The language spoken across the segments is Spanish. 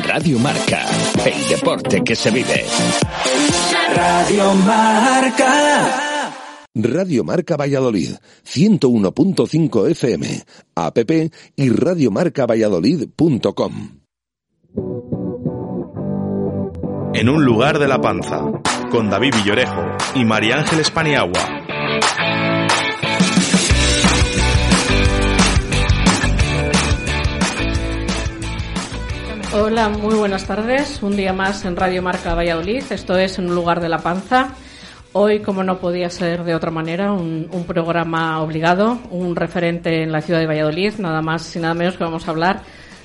Radio Marca, el deporte que se vive. Radio Marca. Radio Marca Valladolid, 101.5 FM, app y radiomarcavalladolid.com. En un lugar de la panza, con David Villorejo y María Ángeles Paniagua. Hola, muy buenas tardes. Un día más en Radio Marca Valladolid. Esto es En un lugar de la panza. Hoy, como no podía ser de otra manera, un, programa obligado, un referente en la ciudad de Valladolid, nada más y nada menos que vamos a hablar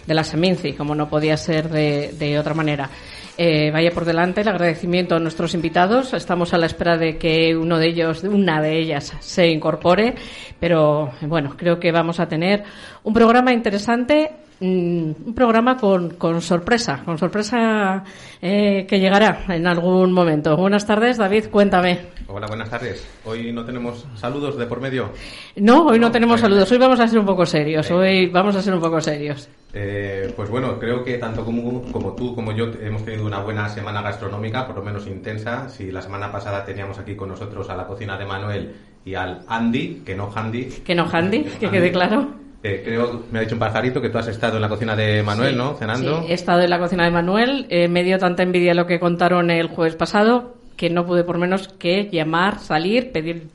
de la Seminci, como no podía ser de, otra manera. Eh, vaya por delante el agradecimiento a nuestros invitados. Estamos a la espera de que uno de ellos, una de ellas, se incorpore, pero bueno, creo que vamos a tener un programa interesante un programa con, con sorpresa, con sorpresa eh, que llegará en algún momento. Buenas tardes, David, cuéntame. Hola, buenas tardes. Hoy no tenemos saludos de por medio. No, hoy no, tenemos saludos. Hoy vamos a ser un poco serios. Hoy vamos a ser un poco serios. Eh, pues bueno, creo que tanto como, como tú como yo hemos tenido una buena semana gastronómica, por lo menos intensa. Si la semana pasada teníamos aquí con nosotros a la cocina de Manuel y al Andy, que no Handy. Que no Handy, que quede claro. Eh, creo, me ha dicho un pajarito que tú has estado en la cocina de Manuel, ¿no? Cenando. Sí, he estado en la cocina de Manuel. Eh, me dio tanta envidia lo que contaron el jueves pasado que no pude por menos que llamar, salir, pedir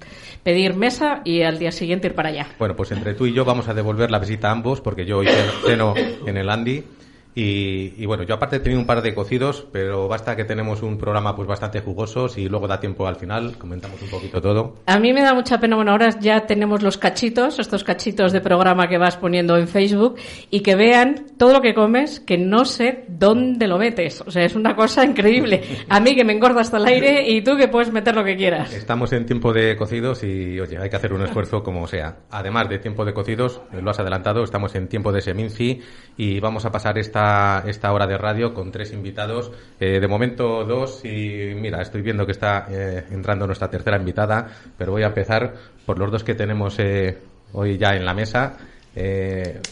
pedir mesa y al día siguiente ir para allá. Bueno, pues entre tú y yo vamos a devolver la visita a ambos porque yo hoy ceno en el Andy y, bueno, yo aparte he tenido un par de cocidos, pero basta que tenemos un programa pues bastante jugoso y luego da tiempo al final, comentamos un poquito todo. A mí me da mucha pena, bueno, ahora ya tenemos los cachitos, estos cachitos de programa que vas poniendo en Facebook y que vean todo lo que comes, que no sé dónde lo metes. O sea, es una cosa increíble. A mí que me engorda hasta el aire y tú que puedes meter lo que quieras. Estamos en tiempo de cocidos y, oye, hay que hacer un esfuerzo como sea. Además de tiempo de cocidos, lo has adelantado, estamos en tiempo de seminci y vamos a pasar esta esta, hora de radio con tres invitados. Eh, de momento dos y mira, estoy viendo que está eh, entrando nuestra tercera invitada, pero voy a empezar por los dos que tenemos eh, hoy ya en la mesa.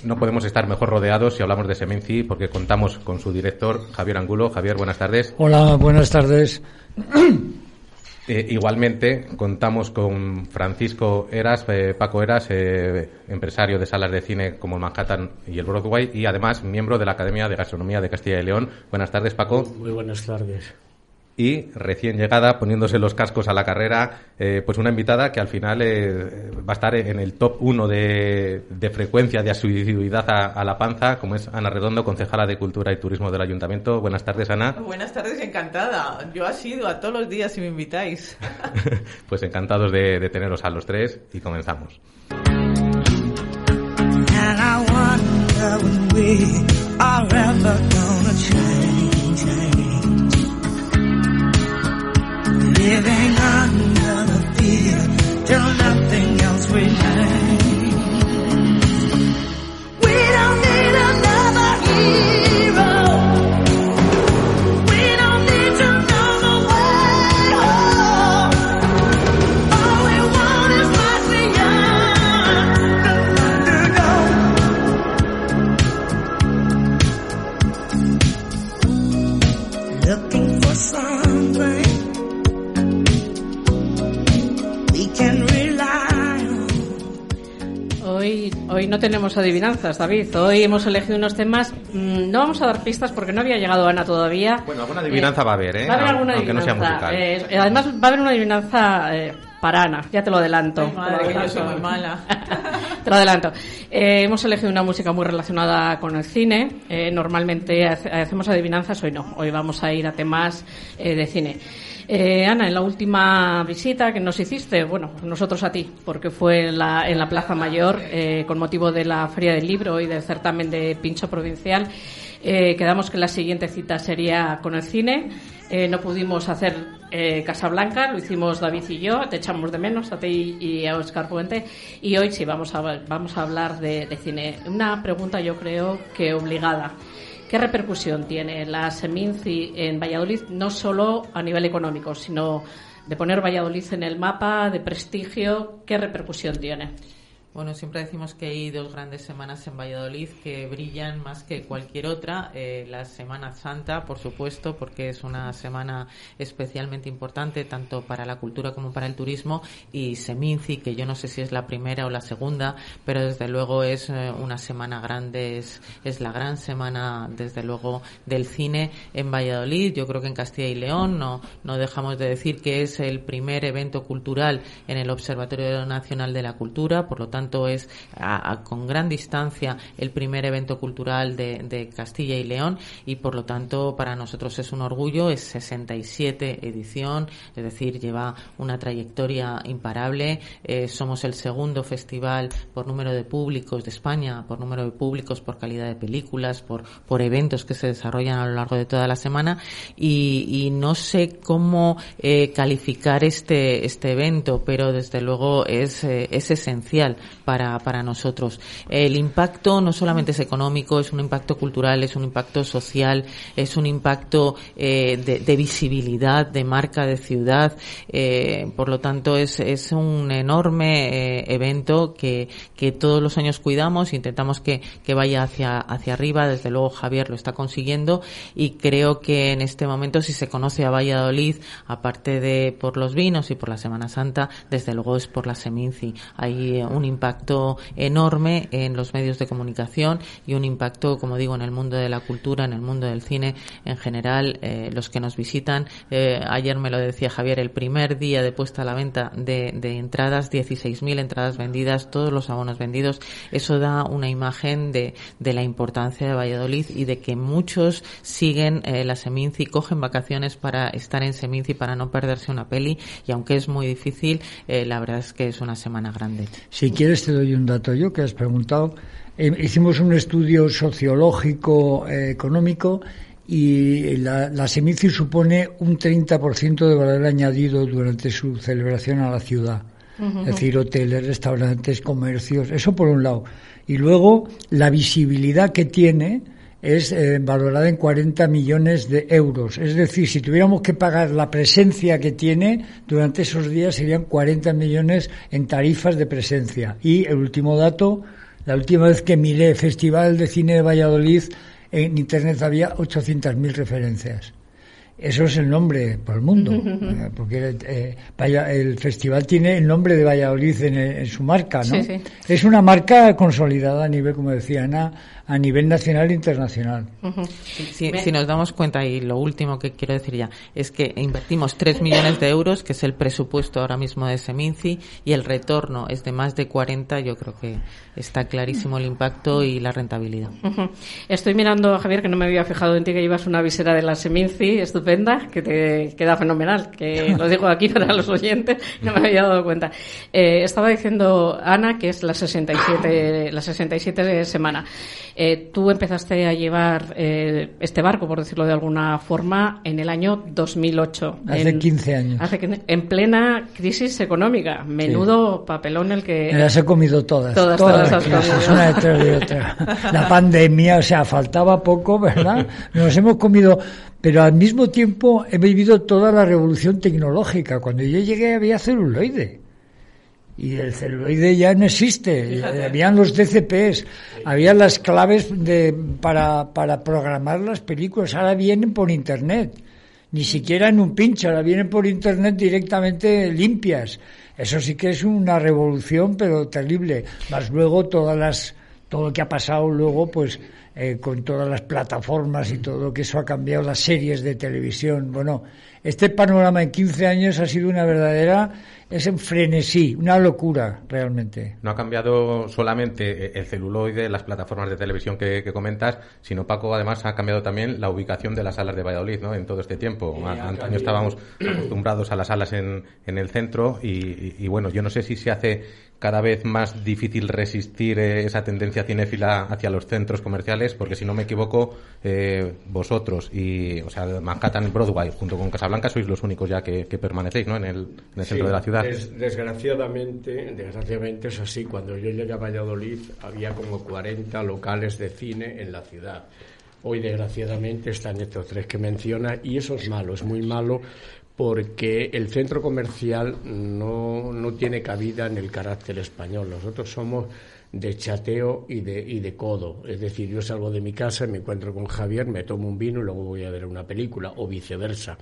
no podemos estar mejor rodeados si hablamos de Semenci porque contamos con su director Javier Angulo. Javier, buenas tardes. Hola, buenas tardes. Eh, igualmente contamos con Francisco Eras, eh, Paco Eras, eh, empresario de salas de cine como Manhattan y el Broadway y además miembro de la Academia de Gastronomía de Castilla y León. Buenas tardes, Paco. Muy buenas tardes y recién llegada, poniéndose los cascos a la carrera, eh, pues una invitada que al final eh, va a estar en el top 1 de, frecuencia de asiduidad a, la panza, como es Ana Redondo, concejala de Cultura y Turismo del Ayuntamiento. Buenas tardes, Ana. Buenas tardes, encantada. Yo asido a todos los días si me invitáis. pues encantados de, de, teneros a los tres y comenzamos. Living under the fear till nothing else remains. We don't need another hero. We don't need. All we want is Looking for something. Hoy, hoy no tenemos adivinanzas, David. Hoy hemos elegido unos temas. Mm, no vamos a dar pistas porque no había llegado Ana todavía. Bueno, alguna adivinanza va a haber, ¿eh? Va a haber alguna Aunque adivinanza. No sea musical. Eh, además, va a haber una adivinanza eh, para Ana, ya te lo adelanto. madre, que yo soy muy mala. te lo adelanto. Eh, hemos elegido una música muy relacionada con el cine. normalmente hacemos adivinanzas, hoy no. Hoy vamos a ir a temas de cine. Eh, Ana, en la última visita que nos hiciste, bueno, nosotros a ti, porque fue en la, en la Plaza Mayor eh, con motivo de la Feria del Libro y del certamen de Pincho Provincial, eh, quedamos que la siguiente cita sería con el cine. no pudimos hacer Casablanca, lo hicimos David y yo, te echamos de menos a ti y a Oscar Puente. Y hoy sí vamos a, hablar de cine. Una pregunta yo creo que obligada. ¿Qué repercusión tiene la Seminci en Valladolid, no solo a nivel económico, sino de poner Valladolid en el mapa, de prestigio? ¿Qué repercusión tiene? Bueno, siempre decimos que hay dos grandes semanas en Valladolid que brillan más que cualquier otra. Eh, la Semana Santa, por supuesto, porque es una semana especialmente importante tanto para la cultura como para el turismo. Y Seminci, que yo no sé si es la primera o la segunda, pero desde luego es eh, una semana grande, es, es la gran semana, desde luego, del cine en Valladolid. Yo creo que en Castilla y León no, no dejamos de decir que es el primer evento cultural en el Observatorio Nacional de la Cultura, por lo tanto, es con gran distancia el primer evento cultural de, Castilla y León y por lo tanto para nosotros es un orgullo, es 67 edición, es decir, lleva una trayectoria imparable. Eh, somos el segundo festival por número de públicos de España, por número de públicos, por calidad de películas, por, por eventos que se desarrollan a lo largo de toda la semana y, no sé cómo eh, calificar este, este evento, pero desde luego es, eh, es esencial para, para nosotros. El impacto no solamente es económico, es un impacto cultural, es un impacto social, es un impacto eh, de, visibilidad, de marca de ciudad. Eh, por lo tanto, es, es un enorme eh, evento que, que todos los años cuidamos, intentamos que, que vaya hacia, hacia arriba. Desde luego, Javier lo está consiguiendo y creo que en este momento, si se conoce a Valladolid, aparte de por los vinos y por la Semana Santa, desde luego es por la Seminci. Hay un impacto impacto enorme en los medios de comunicación y un impacto, como digo, en el mundo de la cultura, en el mundo del cine en general. Eh, los que nos visitan, eh, ayer me lo decía Javier, el primer día de puesta a la venta de, de entradas, 16.000 entradas vendidas, todos los abonos vendidos. Eso da una imagen de, la importancia de Valladolid y de que muchos siguen eh, la Seminci, cogen vacaciones para estar en Seminci, para no perderse una peli y aunque es muy difícil, la verdad es que es una semana grande. Si quieres te doy un dato yo que has preguntado. Eh, hicimos un estudio sociológico eh, económico y la, la Semici supone un 30% de valor añadido durante su celebración a la ciudad. Es decir, hoteles, restaurantes, comercios, eso por un lado. Y luego la visibilidad que tiene es eh, valorada en 40 millones de euros. Es decir, si tuviéramos que pagar la presencia que tiene durante esos días serían 40 millones en tarifas de presencia. Y el último dato, la última vez que miré Festival de Cine de Valladolid, en Internet había 800.000 referencias. Eso es el nombre por el mundo, eh, porque eh, el festival tiene el nombre de Valladolid en, su marca, ¿no? Es una marca consolidada a nivel, como decía Ana, a nivel nacional e internacional. si, nos damos cuenta, y lo último que quiero decir ya, es que invertimos 3 millones de euros, que es el presupuesto ahora mismo de Seminci, y el retorno es de más de 40, yo creo que está clarísimo el impacto y la rentabilidad. Estoy mirando, Javier, que no me había fijado en ti que llevas una visera de la Seminci estupenda, que te queda fenomenal, que lo digo aquí para los oyentes, no me había dado cuenta. Eh, estaba diciendo Ana que es la 67, la 67 semana. Eh, tú empezaste a llevar eh, este barco, por decirlo de alguna forma, en el año 2008. Hace en, 15 años. en plena crisis económica. Menudo papelón el que... Me las he comido todas. Todas, todas, las crisis, una detrás de otra. La pandemia, o sea, faltaba poco, ¿verdad? Nos hemos comido... Pero al mismo tiempo he vivido toda la revolución tecnológica. Cuando yo llegué había celuloide y el celuloide ya no existe. Habían los DCPs, había las claves de, para, para programar las películas. Ahora vienen por internet. Ni siquiera en un pincho, ahora vienen por internet directamente limpias. Eso sí que es una revolución, pero terrible. Más luego todas las, todo lo que ha pasado luego, pues eh, con todas las plataformas y todo lo que eso ha cambiado, las series de televisión. Bueno, este panorama en 15 años ha sido una verdadera es en frenesí, una locura realmente. No ha cambiado solamente el celuloide, las plataformas de televisión que, comentas, sino Paco además ha cambiado también la ubicación de las salas de Valladolid ¿no? en todo este tiempo. Antaño estábamos acostumbrados a las salas en, en el centro y, bueno, yo no sé si se hace cada vez más difícil resistir eh, esa tendencia cinéfila hacia los centros comerciales, porque si no me equivoco, eh, vosotros y, o sea, Manhattan Broadway junto con Casablanca sois los únicos ya que, permanecéis, ¿no? En el, centro de la ciudad. desgraciadamente, desgraciadamente es así. Cuando yo llegué a Valladolid había como 40 locales de cine en la ciudad. Hoy, desgraciadamente, están estos tres que menciona y eso es malo, es muy malo porque el centro comercial no, no tiene cabida en el carácter español. Nosotros somos de chateo y de, y de codo. Es decir, yo salgo de mi casa, me encuentro con Javier, me tomo un vino y luego voy a ver una película, o viceversa.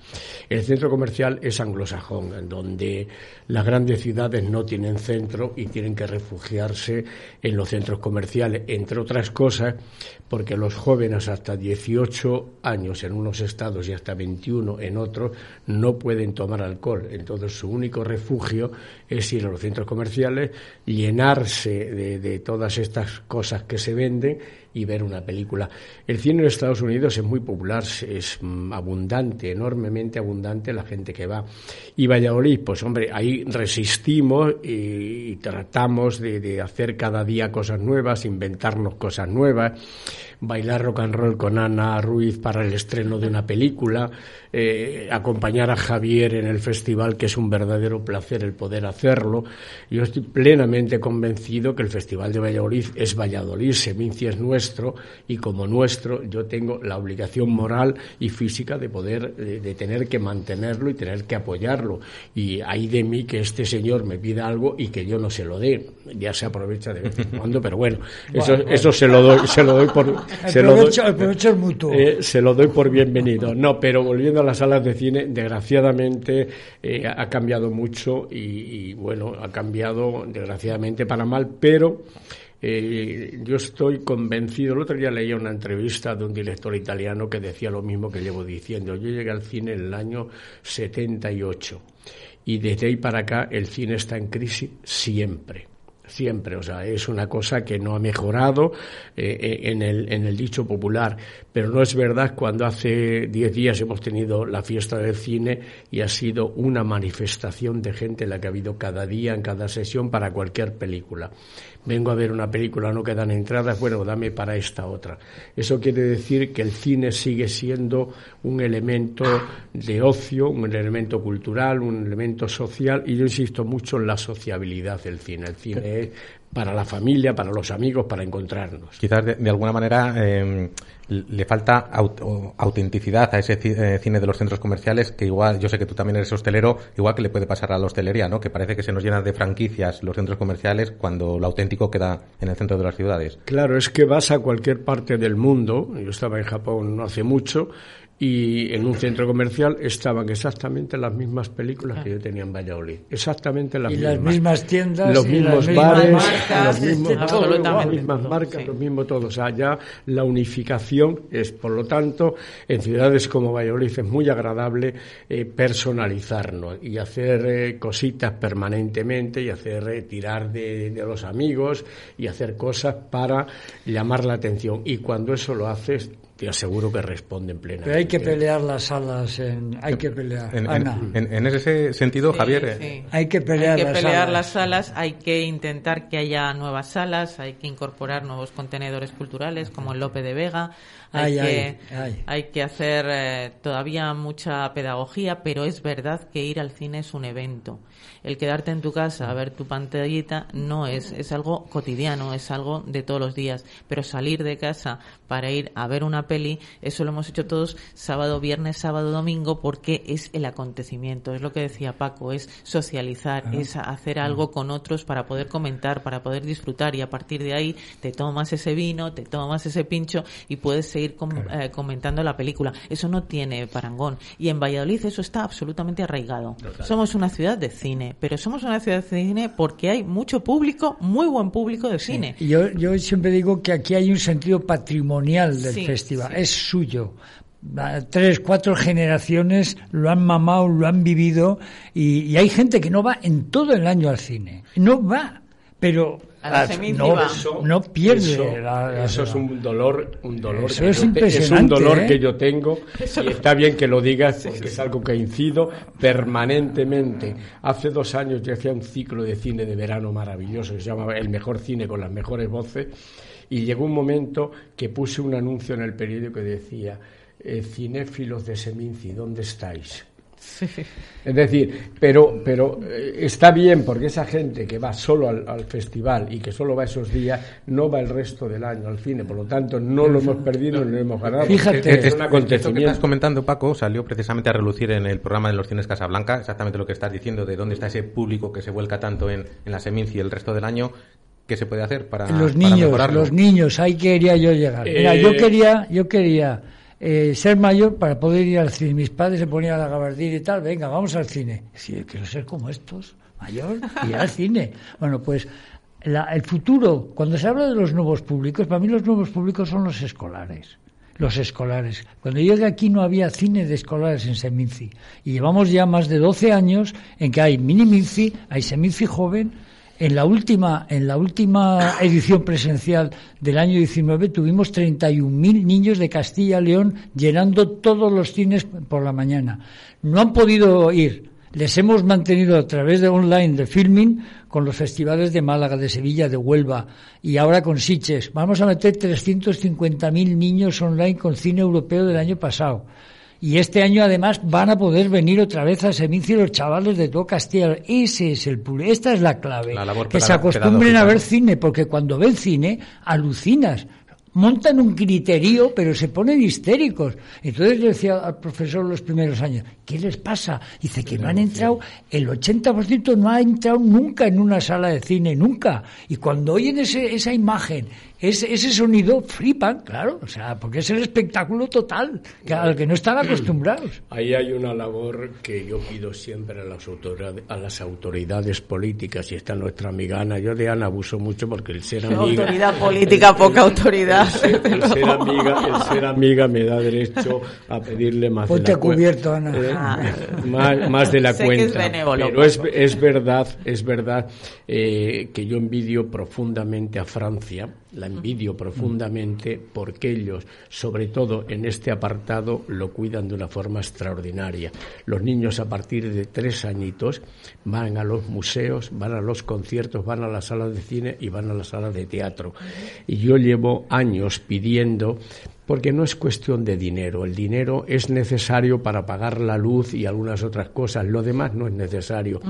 El centro comercial es anglosajón, en donde las grandes ciudades no tienen centro y tienen que refugiarse en los centros comerciales, entre otras cosas, porque los jóvenes hasta 18 años en unos estados y hasta 21 en otros no pueden tomar alcohol. Entonces, su único refugio es ir a los centros comerciales, llenarse de todas estas cosas que se venden y ver una película. El cine en Estados Unidos es muy popular, es mm, abundante, enormemente abundante la gente que va. Y Valladolid, pues hombre, ahí resistimos y, tratamos de, hacer cada día cosas nuevas, inventarnos cosas nuevas bailar rock and roll con Ana Ruiz para el estreno de una película, eh, acompañar a Javier en el festival, que es un verdadero placer el poder hacerlo. Yo estoy plenamente convencido que el Festival de Valladolid es Valladolid, Seminci es nuestro y como nuestro yo tengo la obligación moral y física de poder, de, tener que mantenerlo y tener que apoyarlo. Y hay de mí que este señor me pida algo y que yo no se lo dé. Ya se aprovecha de vez en cuando, pero bueno, eso, eso se lo doy, se lo doy por, se lo doy. Eh, se lo doy por bienvenido. No, pero volviendo a las salas de cine, desgraciadamente eh, ha cambiado mucho y, bueno, ha cambiado desgraciadamente para mal, pero eh, yo estoy convencido. El otro día leía una entrevista de un director italiano que decía lo mismo que llevo diciendo. Yo llegué al cine en el año 78 y desde ahí para acá el cine está en crisis siempre siempre, o sea, es una cosa que no ha mejorado eh, eh, en, el, en el dicho popular, pero no es verdad cuando hace diez días hemos tenido la fiesta del cine y ha sido una manifestación de gente la que ha habido cada día en cada sesión para cualquier película vengo a ver una película, no quedan entradas, bueno, dame para esta otra. Eso quiere decir que el cine sigue siendo un elemento de ocio, un elemento cultural, un elemento social, y yo insisto mucho en la sociabilidad del cine. El cine es para la familia, para los amigos, para encontrarnos. Quizás de, alguna manera eh, le falta autenticidad a ese eh, cine de los centros comerciales que igual, yo sé que tú también eres hostelero, igual que le puede pasar a la hostelería, ¿no? Que parece que se nos llena de franquicias los centros comerciales cuando lo auténtico queda en el centro de las ciudades. Claro, es que vas a cualquier parte del mundo, yo estaba en Japón no hace mucho, y en un centro comercial estaban exactamente las mismas películas que yo tenía en Valladolid. Exactamente las y mismas. las mismas tiendas, los mismos bares, los mismos, las mismas marcas, lo mismo todo. O sea, ya la unificación es, por lo tanto, en ciudades como Valladolid es muy agradable eh, personalizarnos y hacer eh, cositas permanentemente y hacer eh, tirar de, de los amigos y hacer cosas para llamar la atención. Y cuando eso lo haces, te aseguro que responden plenamente. Pero hay que pelear las salas, en, hay que pelear. En, ese sentido, Javier. Eh, hay que pelear, hay que las, pelear salas. las salas, hay que intentar que haya nuevas salas, hay que incorporar nuevos contenedores culturales como el Lope de Vega, hay, que, hay que hacer eh, todavía mucha pedagogía, pero es verdad que ir al cine es un evento el quedarte en tu casa a ver tu pantallita no es, es algo cotidiano, es algo de todos los días. Pero salir de casa para ir a ver una peli, eso lo hemos hecho todos sábado, viernes, sábado, domingo, porque es el acontecimiento, es lo que decía Paco, es socializar, es hacer algo con otros para poder comentar, para poder disfrutar y a partir de ahí te tomas ese vino, te tomas ese pincho y puedes seguir eh, comentando la película. Eso no tiene parangón. Y en Valladolid eso está absolutamente arraigado. Somos una ciudad de cine pero somos una ciudad de cine porque hay mucho público, muy buen público de cine. Yo, yo siempre digo que aquí hay un sentido patrimonial del festival, es suyo tres, cuatro generaciones lo han mamado, lo han vivido y, hay gente que no va en todo el año al cine. No va, pero Ah, no, pierde. Eso, es un dolor, un dolor. que es, es un dolor ¿eh? que yo tengo y está bien que lo digas porque es algo que incido permanentemente. Hace dos años yo hacía un ciclo de cine de verano maravilloso que se llamaba El mejor cine con las mejores voces y llegó un momento que puse un anuncio en el periódico que decía eh, cinéfilos de Seminci, ¿dónde estáis? Es decir, pero, pero eh, está bien porque esa gente que va solo al, festival y que solo va esos días, no va el resto del año al cine. Por lo tanto, no lo hemos perdido ni lo hemos ganado. Fíjate, es un acontecimiento. que estás comentando, Paco, salió precisamente a relucir en el programa de los cines Casablanca, exactamente lo que estás diciendo, de dónde está ese público que se vuelca tanto en, en la Seminci y el resto del año. ¿Qué se puede hacer para, los niños, Los niños, ahí quería yo llegar. Mira, yo eh, quería, yo quería eh, ser mayor para poder ir al cine. Mis padres se ponían a la gabardina y tal, venga, vamos al cine. Sí, quiero ser como estos, mayor, y ir al cine. Bueno, pues el futuro, cuando se habla de los nuevos públicos, para mí los nuevos públicos son los escolares. Los escolares. Cuando llegué aquí no había cine de escolares en Seminci. Y llevamos ya más de 12 años en que hay mini Minci, hay Seminci joven, en la última, en la última edición presencial del año 19 tuvimos 31.000 niños de Castilla y León llenando todos los cines por la mañana. No han podido ir. Les hemos mantenido a través de online, de filming, con los festivales de Málaga, de Sevilla, de Huelva y ahora con Siches. Vamos a meter 350.000 niños online con cine europeo del año pasado. Y este año además van a poder venir otra vez a Seminci los chavales de todo Castilla. Ese es el Esta es la clave. que se acostumbren a ver cine, porque cuando ven cine alucinas montan un criterio, pero se ponen histéricos. Entonces le decía al profesor los primeros años, ¿qué les pasa? Dice que no han entrado, el 80% no ha entrado nunca en una sala de cine, nunca. Y cuando oyen ese, esa imagen ese, ese sonido flipan, claro, o sea, porque es el espectáculo total que, al que no están acostumbrados. Ahí hay una labor que yo pido siempre a las, autoridades, a las autoridades políticas, y está nuestra amiga Ana. Yo de Ana abuso mucho porque el ser amiga. Autoridad política, poca autoridad. El ser, amiga, el ser amiga me da derecho a pedirle más. Ponte de la cubierto, Ana. Eh, ah. más, de la cuenta. Pero es, es, verdad, es verdad eh, que yo envidio profundamente a Francia la envidio profundamente porque ellos, sobre todo en este apartado, lo cuidan de una forma extraordinaria. Los niños a partir de tres añitos van a los museos, van a los conciertos, van a las salas de cine y van a las salas de teatro. Y yo llevo años pidiendo porque no es cuestión de dinero. El dinero es necesario para pagar la luz y algunas otras cosas. Lo demás no es necesario.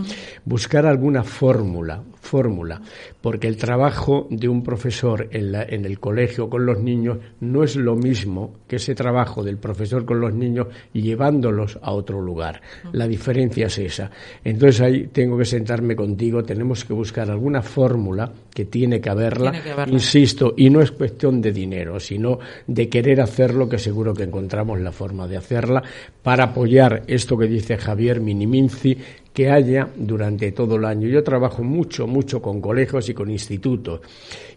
Buscar alguna fórmula, fórmula, porque el trabajo de un profesor en, en, el colegio con los niños no es lo mismo que ese trabajo del profesor con los niños llevándolos a otro lugar. La diferencia es esa. Entonces ahí tengo que sentarme contigo, tenemos que buscar alguna fórmula que tiene que haberla, tiene que haberla. insisto, y no es cuestión de dinero, sino de que querer hacerlo, que seguro que encontramos la forma de hacerla, para apoyar esto que dice Javier Miniminci, que haya durante todo el año. Yo trabajo mucho, mucho con colegios y con institutos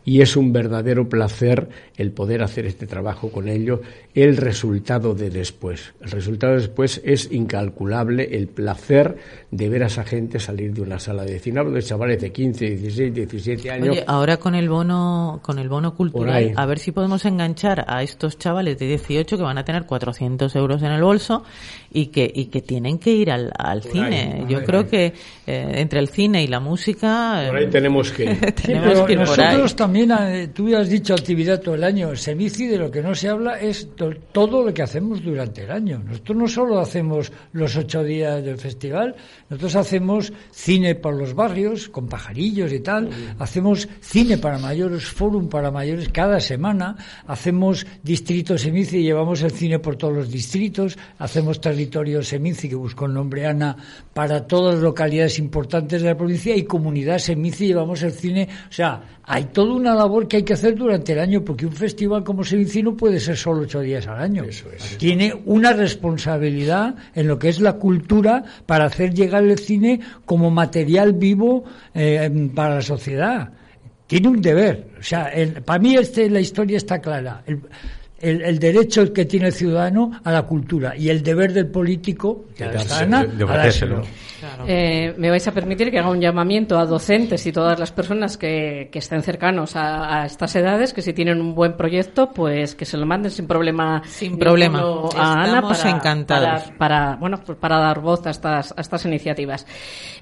y es un verdadero placer el poder hacer este trabajo con ellos. El resultado de después. El resultado de después es incalculable el placer de ver a esa gente salir de una sala de cine. Hablo de chavales de 15, 16, 17 años. Oye, ahora con el bono, con el bono cultural, a ver si podemos enganchar a estos chavales de 18 que van a tener 400 euros en el bolso y que, y que tienen que ir al, al cine. Yo creo que eh, entre el cine y la música. Por ahí eh, tenemos que, tenemos que ir nosotros también, eh, tú has dicho actividad todo el año. Semici de lo que no se habla es todo lo que hacemos durante el año. Nosotros no solo hacemos los ocho días del festival, nosotros hacemos cine por los barrios, con pajarillos y tal. Hacemos cine para mayores, forum para mayores cada semana. Hacemos distritos Semici y llevamos el cine por todos los distritos. Hacemos territorios territorio Seminci, que buscó el nombre Ana, para todas las localidades importantes de la provincia y comunidad Seminci llevamos el cine. O sea, hay toda una labor que hay que hacer durante el año, porque un festival como Seminci no puede ser solo ocho días al año. Tiene una responsabilidad en lo que es la cultura para hacer llegar el cine como material vivo eh, para la sociedad. Tiene un deber. O sea, para mí este, la historia está clara el, derecho que tiene el ciudadano a la cultura y el deber del político de, eh, me vais a permitir que haga un llamamiento a docentes y todas las personas que, estén cercanos a, estas edades, que si tienen un buen proyecto, pues que se lo manden sin problema. Sin problema. A Ana para, encantados. Para, bueno, pues para dar voz a estas, a estas iniciativas.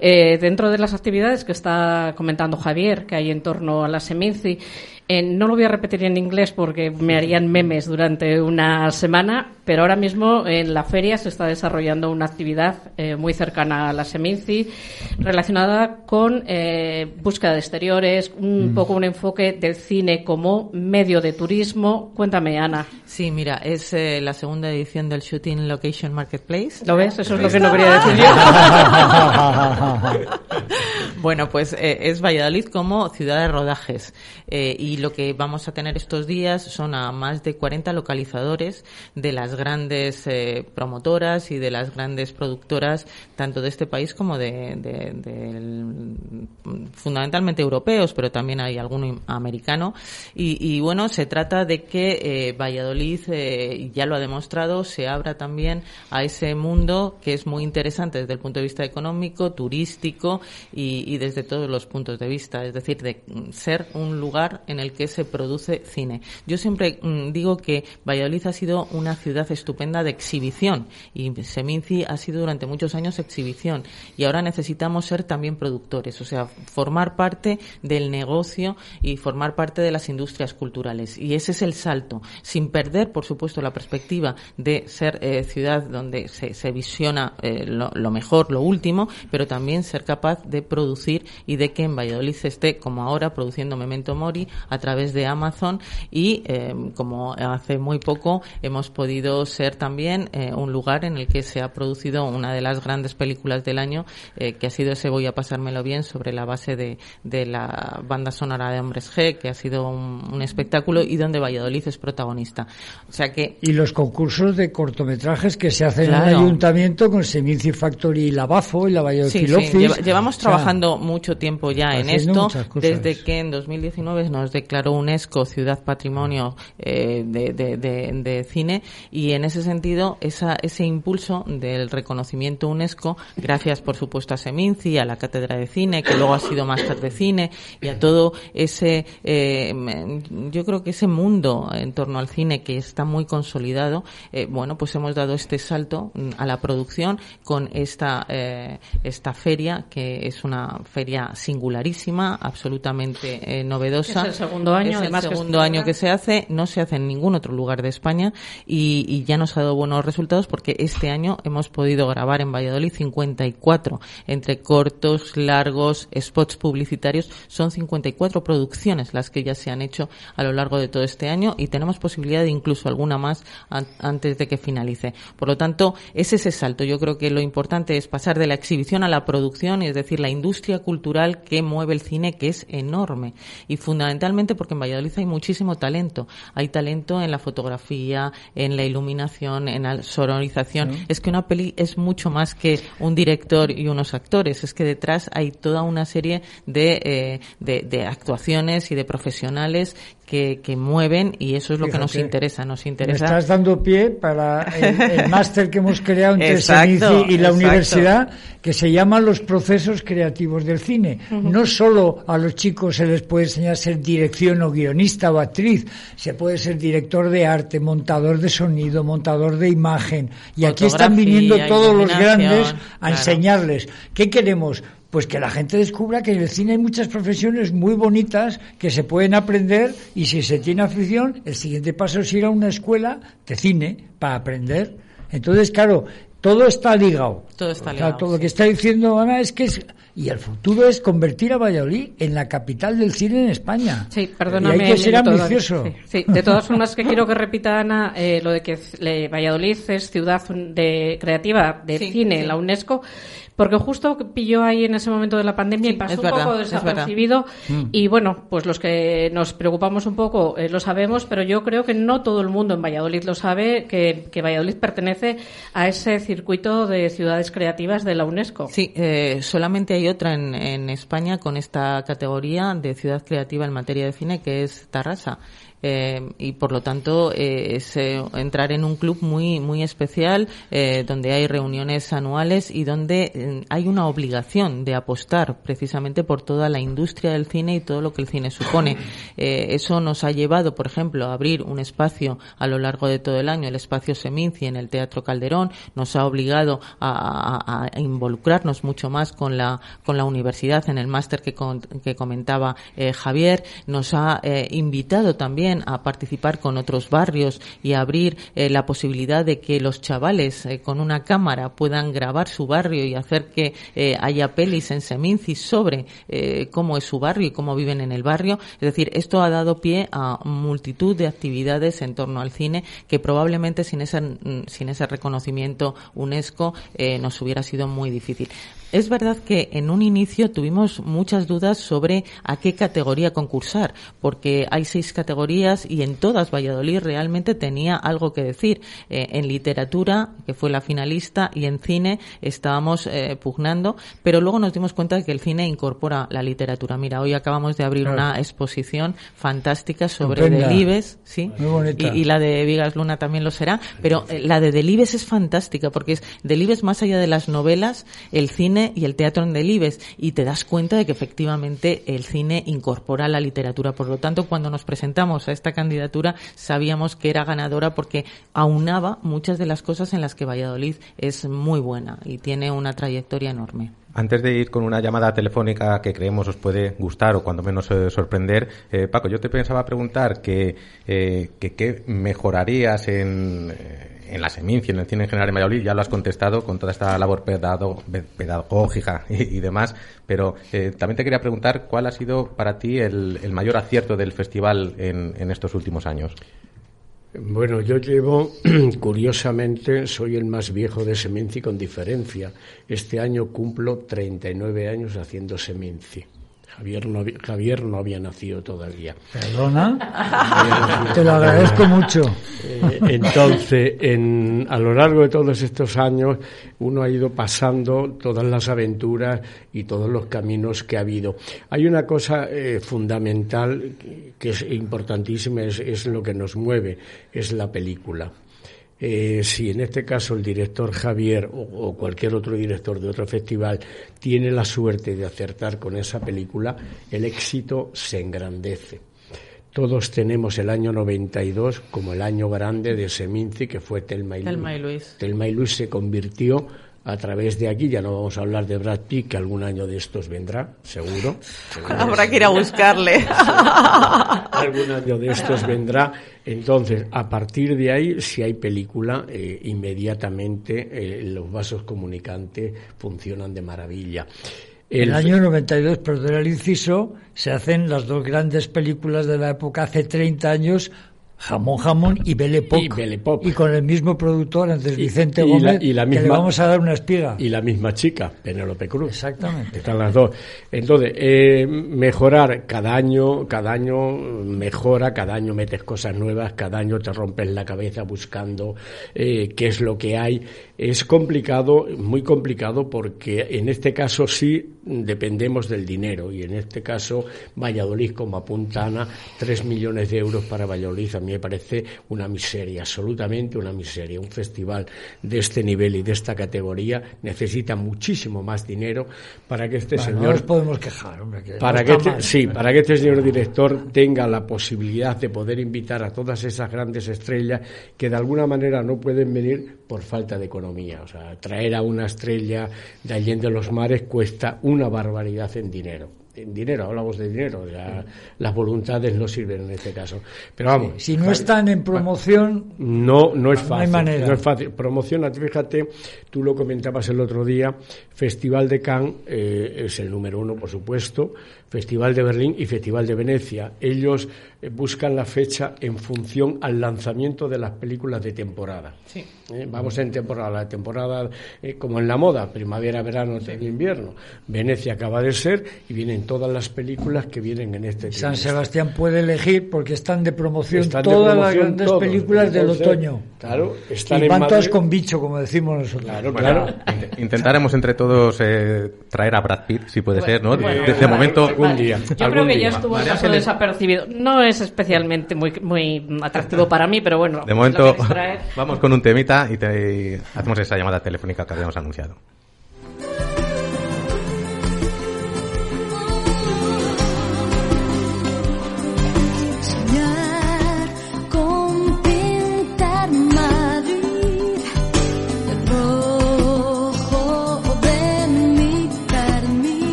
Eh, dentro de las actividades que está comentando Javier, que hay en torno a la Seminci, Eh, no lo voy a repetir en inglés porque me harían memes durante una semana, pero ahora mismo en la feria se está desarrollando una actividad eh, muy cercana a la Seminci relacionada con eh, búsqueda de exteriores, un Mm. poco un enfoque del cine como medio de turismo. Cuéntame, Ana. Sí, mira, es eh, la segunda edición del Shooting Location Marketplace. ¿Lo ves? Eso es lo que no quería decir yo. bueno, pues eh, es Valladolid como ciudad de rodajes. Y lo que vamos a tener estos días son a más de 40 localizadores de las grandes eh, promotoras y de las grandes productoras, tanto de este país como de, fundamentalmente europeos, pero también hay alguno americano. Y, bueno, se trata de que eh, Valladolid, eh, ya lo ha demostrado, se abra también a ese mundo que es muy interesante desde el punto de vista económico, turístico y, desde todos los puntos de vista. Es decir, de ser un lugar en el que se produce cine. Yo siempre mm, digo que Valladolid ha sido una ciudad estupenda de exhibición. Y Seminci ha sido durante muchos años exhibición. Y ahora necesitamos ser también productores, o sea, formar parte del negocio y formar parte de las industrias culturales. Y ese es el salto, sin perder, por supuesto, la perspectiva de ser eh, ciudad donde se, visiona eh, lo, lo mejor, lo último, pero también ser capaz de producir y de que en Valladolid se esté, como ahora, produciendo Memento Mori a través de Amazon. Y, eh, como hace muy poco, hemos podido ser también eh, un lugar en el que se ha producido una de las grandes películas del año, eh, que ha sido ese Voy a pasármelo bien, sobre la base de, de la banda sonora de Hombres G, que ha sido un, un espectáculo y donde Valladolid es protagonista. O sea que Y los concursos de cortometrajes que se hacen en el ayuntamiento con Seminci Factory y la BAFO y la Valladolid Sí, sí, lleva- llevamos O sea, trabajando mucho tiempo ya en esto, desde que en 2019 nos declaró UNESCO Ciudad Patrimonio eh, de, de- de- de Cine y en ese sentido esa, ese impulso del reconocimiento UNESCO, gracias por supuesto a Seminci, a la Cátedra de Cine, que luego ha sido Máster de Cine y a todo ese, eh, yo creo que ese mundo en torno al cine que está muy consolidado, eh, bueno, pues hemos dado este salto mm, a la producción con esta, eh, esta feria, que es una feria singularísima, absolutamente novedosa. Es el segundo año, Es el además, que segundo celebra. año que se hace, no se hace en ningún otro lugar de España y, y ya nos ha dado buenos resultados porque este año hemos podido grabar en Valladolid 54 entre cortos, largos, spots publicitarios. Son 54 producciones las que ya se han hecho a lo largo de todo este año y tenemos posibilidad de incluso alguna más an- antes de que finalice. Por lo tanto, es ese salto. Yo creo que lo importante es pasar de la exhibición a la producción, es decir, la industria cultural que mueve el cine, que es enorme. Y fundamentalmente porque en Valladolid hay muchísimo talento. Hay talento en la fotografía, en la iluminación, en la sonorización. Es que una peli es mucho más que un director y unos actores. Es que detrás hay toda una serie de, eh, de, de actuaciones y de profesionales que, que mueven y eso es lo que nos interesa. Nos Me interesa. estás dando pie para el, el máster que hemos creado entre Exacto, y la exacto. universidad, que se llama los procesos creativos del cine. No solo a los chicos se les puede enseñar a ser dirección o guionista o actriz, se puede ser director de arte, montador de sonido, montador de imagen. Y aquí están viniendo todos los grandes a claro. enseñarles. ¿Qué queremos? Pues que la gente descubra que en el cine hay muchas profesiones muy bonitas que se pueden aprender y si se tiene afición, el siguiente paso es ir a una escuela de cine para aprender. Entonces, claro, todo está ligado. Todo está O sea, ligado, todo lo que está diciendo Ana es que es... Y el futuro es convertir a Valladolid en la capital del cine en España. Sí, perdóname. Y hay que ser ambicioso. Sí, sí. de todas formas que quiero que repita Ana eh, lo de que le- Valladolid es ciudad de creativa de Sí, cine, sí. la UNESCO, porque justo pilló ahí en ese momento de la pandemia y pasó un verdad, poco desapercibido. Y bueno, pues los que nos preocupamos un poco eh, lo sabemos, pero yo creo que no todo el mundo en Valladolid lo sabe, que, que Valladolid pertenece a ese circuito de ciudades creativas de la UNESCO. Sí, eh, solamente hay otra en, en España con esta categoría de ciudad creativa en materia de cine, que es Tarrasa. Y por lo tanto es entrar en un club muy, muy especial donde hay reuniones anuales y donde hay una obligación de apostar precisamente por toda la industria del cine y todo lo que el cine supone. eso nos ha llevado, por ejemplo, a abrir un espacio a lo largo de todo el año, el espacio Seminci en el Teatro Calderón, nos ha obligado a, involucrarnos mucho más con la, con la universidad en el máster que, que comentaba eh, Javier, nos ha eh, invitado también a participar con otros barrios y abrir eh, la posibilidad de que los chavales con una cámara puedan grabar su barrio y hacer que haya pelis en Seminci sobre cómo es su barrio y cómo viven en el barrio. Es decir, esto ha dado pie a multitud de actividades en torno al cine que probablemente sin ese, sin ese reconocimiento UNESCO eh, nos hubiera sido muy difícil. Es verdad que en un inicio tuvimos muchas dudas sobre a qué categoría concursar, porque hay seis categorías y en todas Valladolid realmente tenía algo que decir. Eh, en literatura, que fue la finalista, y en cine estábamos eh, pugnando, pero luego nos dimos cuenta de que el cine incorpora la literatura. Mira, hoy acabamos de abrir una exposición fantástica sobre Delibes, sí, y, la de Vigas Luna también lo será, pero eh, la de Delibes es fantástica porque es Delibes más allá de las novelas, el cine y el teatro en Delibes y te das cuenta de que efectivamente el cine incorpora la literatura. Por lo tanto, cuando nos presentamos a esta candidatura sabíamos que era ganadora porque aunaba muchas de las cosas en las que Valladolid es muy buena y tiene una trayectoria enorme. Antes de ir con una llamada telefónica que creemos os puede gustar o cuando menos eh, sorprender, eh, Paco, yo te pensaba preguntar que, eh, qué mejorarías en, en la Seminci, en el cine en general en Valladolid, ya lo has contestado con toda esta labor pedagógica y, demás, pero también te quería preguntar cuál ha sido para ti el, mayor acierto del festival en, en estos últimos años. Bueno, yo llevo, curiosamente, soy el más viejo de Seminci con diferencia. Este año cumplo 39 años haciendo Seminci. Javier no, Javier no había nacido todavía. ¿Perdona? Te lo agradezco mucho. Eh, entonces, en, a lo largo de todos estos años, uno ha ido pasando todas las aventuras y todos los caminos que ha habido. Hay una cosa eh, fundamental que es importantísima, es lo que nos mueve, es la película. Eh, si en este caso el director Javier o, cualquier otro director de otro festival tiene la suerte de acertar con esa película, el éxito se engrandece. Todos tenemos el año 92 como el año grande de Seminci, que fue Telma y, Telma y Luis. Telma y Luis se convirtió a través de aquí. Ya no vamos a hablar de Brad Pitt, que algún año de estos vendrá, seguro. Habrá que ir a buscarle. algún año de estos vendrá. Entonces, a partir de ahí, si hay película, eh, inmediatamente eh, los vasos comunicantes funcionan de maravilla. En el año 92, perdón el inciso, se hacen las dos grandes películas de la época hace 30 años, Jamón Jamón y Belle Y, y con el mismo productor, antes Vicente Gómez, y la misma, que le vamos a dar una espiga. Y la misma chica, Penélope Cruz. Exactamente. Están las dos. Entonces, eh, mejorar cada año, cada año mejora, cada año metes cosas nuevas, cada año te rompes la cabeza buscando eh, qué es lo que hay. Es complicado, muy complicado, porque en este caso sí dependemos del dinero y en este caso Valladolid como apunta Ana, tres millones de euros para Valladolid a mí me parece una miseria, absolutamente una miseria. Un festival de este nivel y de esta categoría necesita muchísimo más dinero para que este señor... No nos podemos quejar, hombre. para que este, sí, para que este señor director tenga la posibilidad de poder invitar a todas esas grandes estrellas que de alguna manera no pueden venir por falta de economía. O sea, traer a una estrella de Allende los Mares cuesta una barbaridad en dinero en dinero, hablamos de dinero, ya las voluntades no sirven en este caso. Pero vamos. si no están en promoción. No, no es fácil. No hay manera. No es fácil. Promoción, fíjate, tú lo comentabas el otro día, Festival de Cannes eh, es el número uno, por supuesto, Festival de Berlín y Festival de Venecia. Ellos buscan la fecha en función al lanzamiento de las películas de temporada. Sí. Eh, vamos en temporada, la temporada eh, como en la moda, primavera, verano, invierno. Venecia acaba de ser y vienen todas las películas que vienen en este San Sebastián puede elegir porque están de promoción todas las grandes películas del otoño. Claro, están y van todas con bicho, como decimos nosotros. Claro, claro. Intentaremos entre todos traer a Brad Pitt, si puede ser, ¿no? Desde momento yo creo que ya estuvo el caso desapercibido. No es es especialmente muy, muy atractivo para mí, pero bueno. De momento, vamos con un temita y, te, hacemos esa llamada telefónica que habíamos anunciado.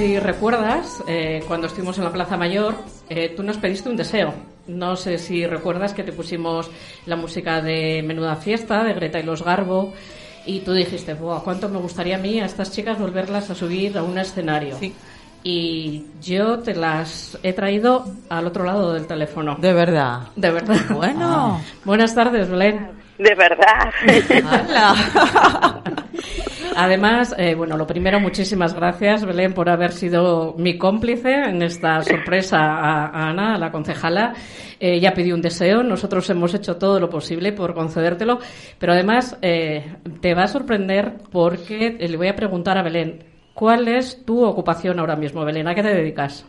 Si recuerdas, eh, cuando estuvimos en la Plaza Mayor, eh, tú nos pediste un deseo. No sé si recuerdas que te pusimos la música de Menuda Fiesta, de Greta y los Garbo, y tú dijiste, Buah, ¿cuánto me gustaría a mí a estas chicas volverlas a subir a un escenario? Y yo te las he traído al otro lado del teléfono. De verdad. De verdad. Bueno. Buenas tardes, Belén. De verdad. Además, eh, bueno, lo primero, muchísimas gracias, Belén, por haber sido mi cómplice en esta sorpresa a, Ana, a la concejala. Eh, ella pidió un deseo, nosotros hemos hecho todo lo posible por concedértelo, pero además eh, te va a sorprender porque le voy a preguntar a Belén, ¿cuál es tu ocupación ahora mismo, Belén? ¿A qué te dedicas?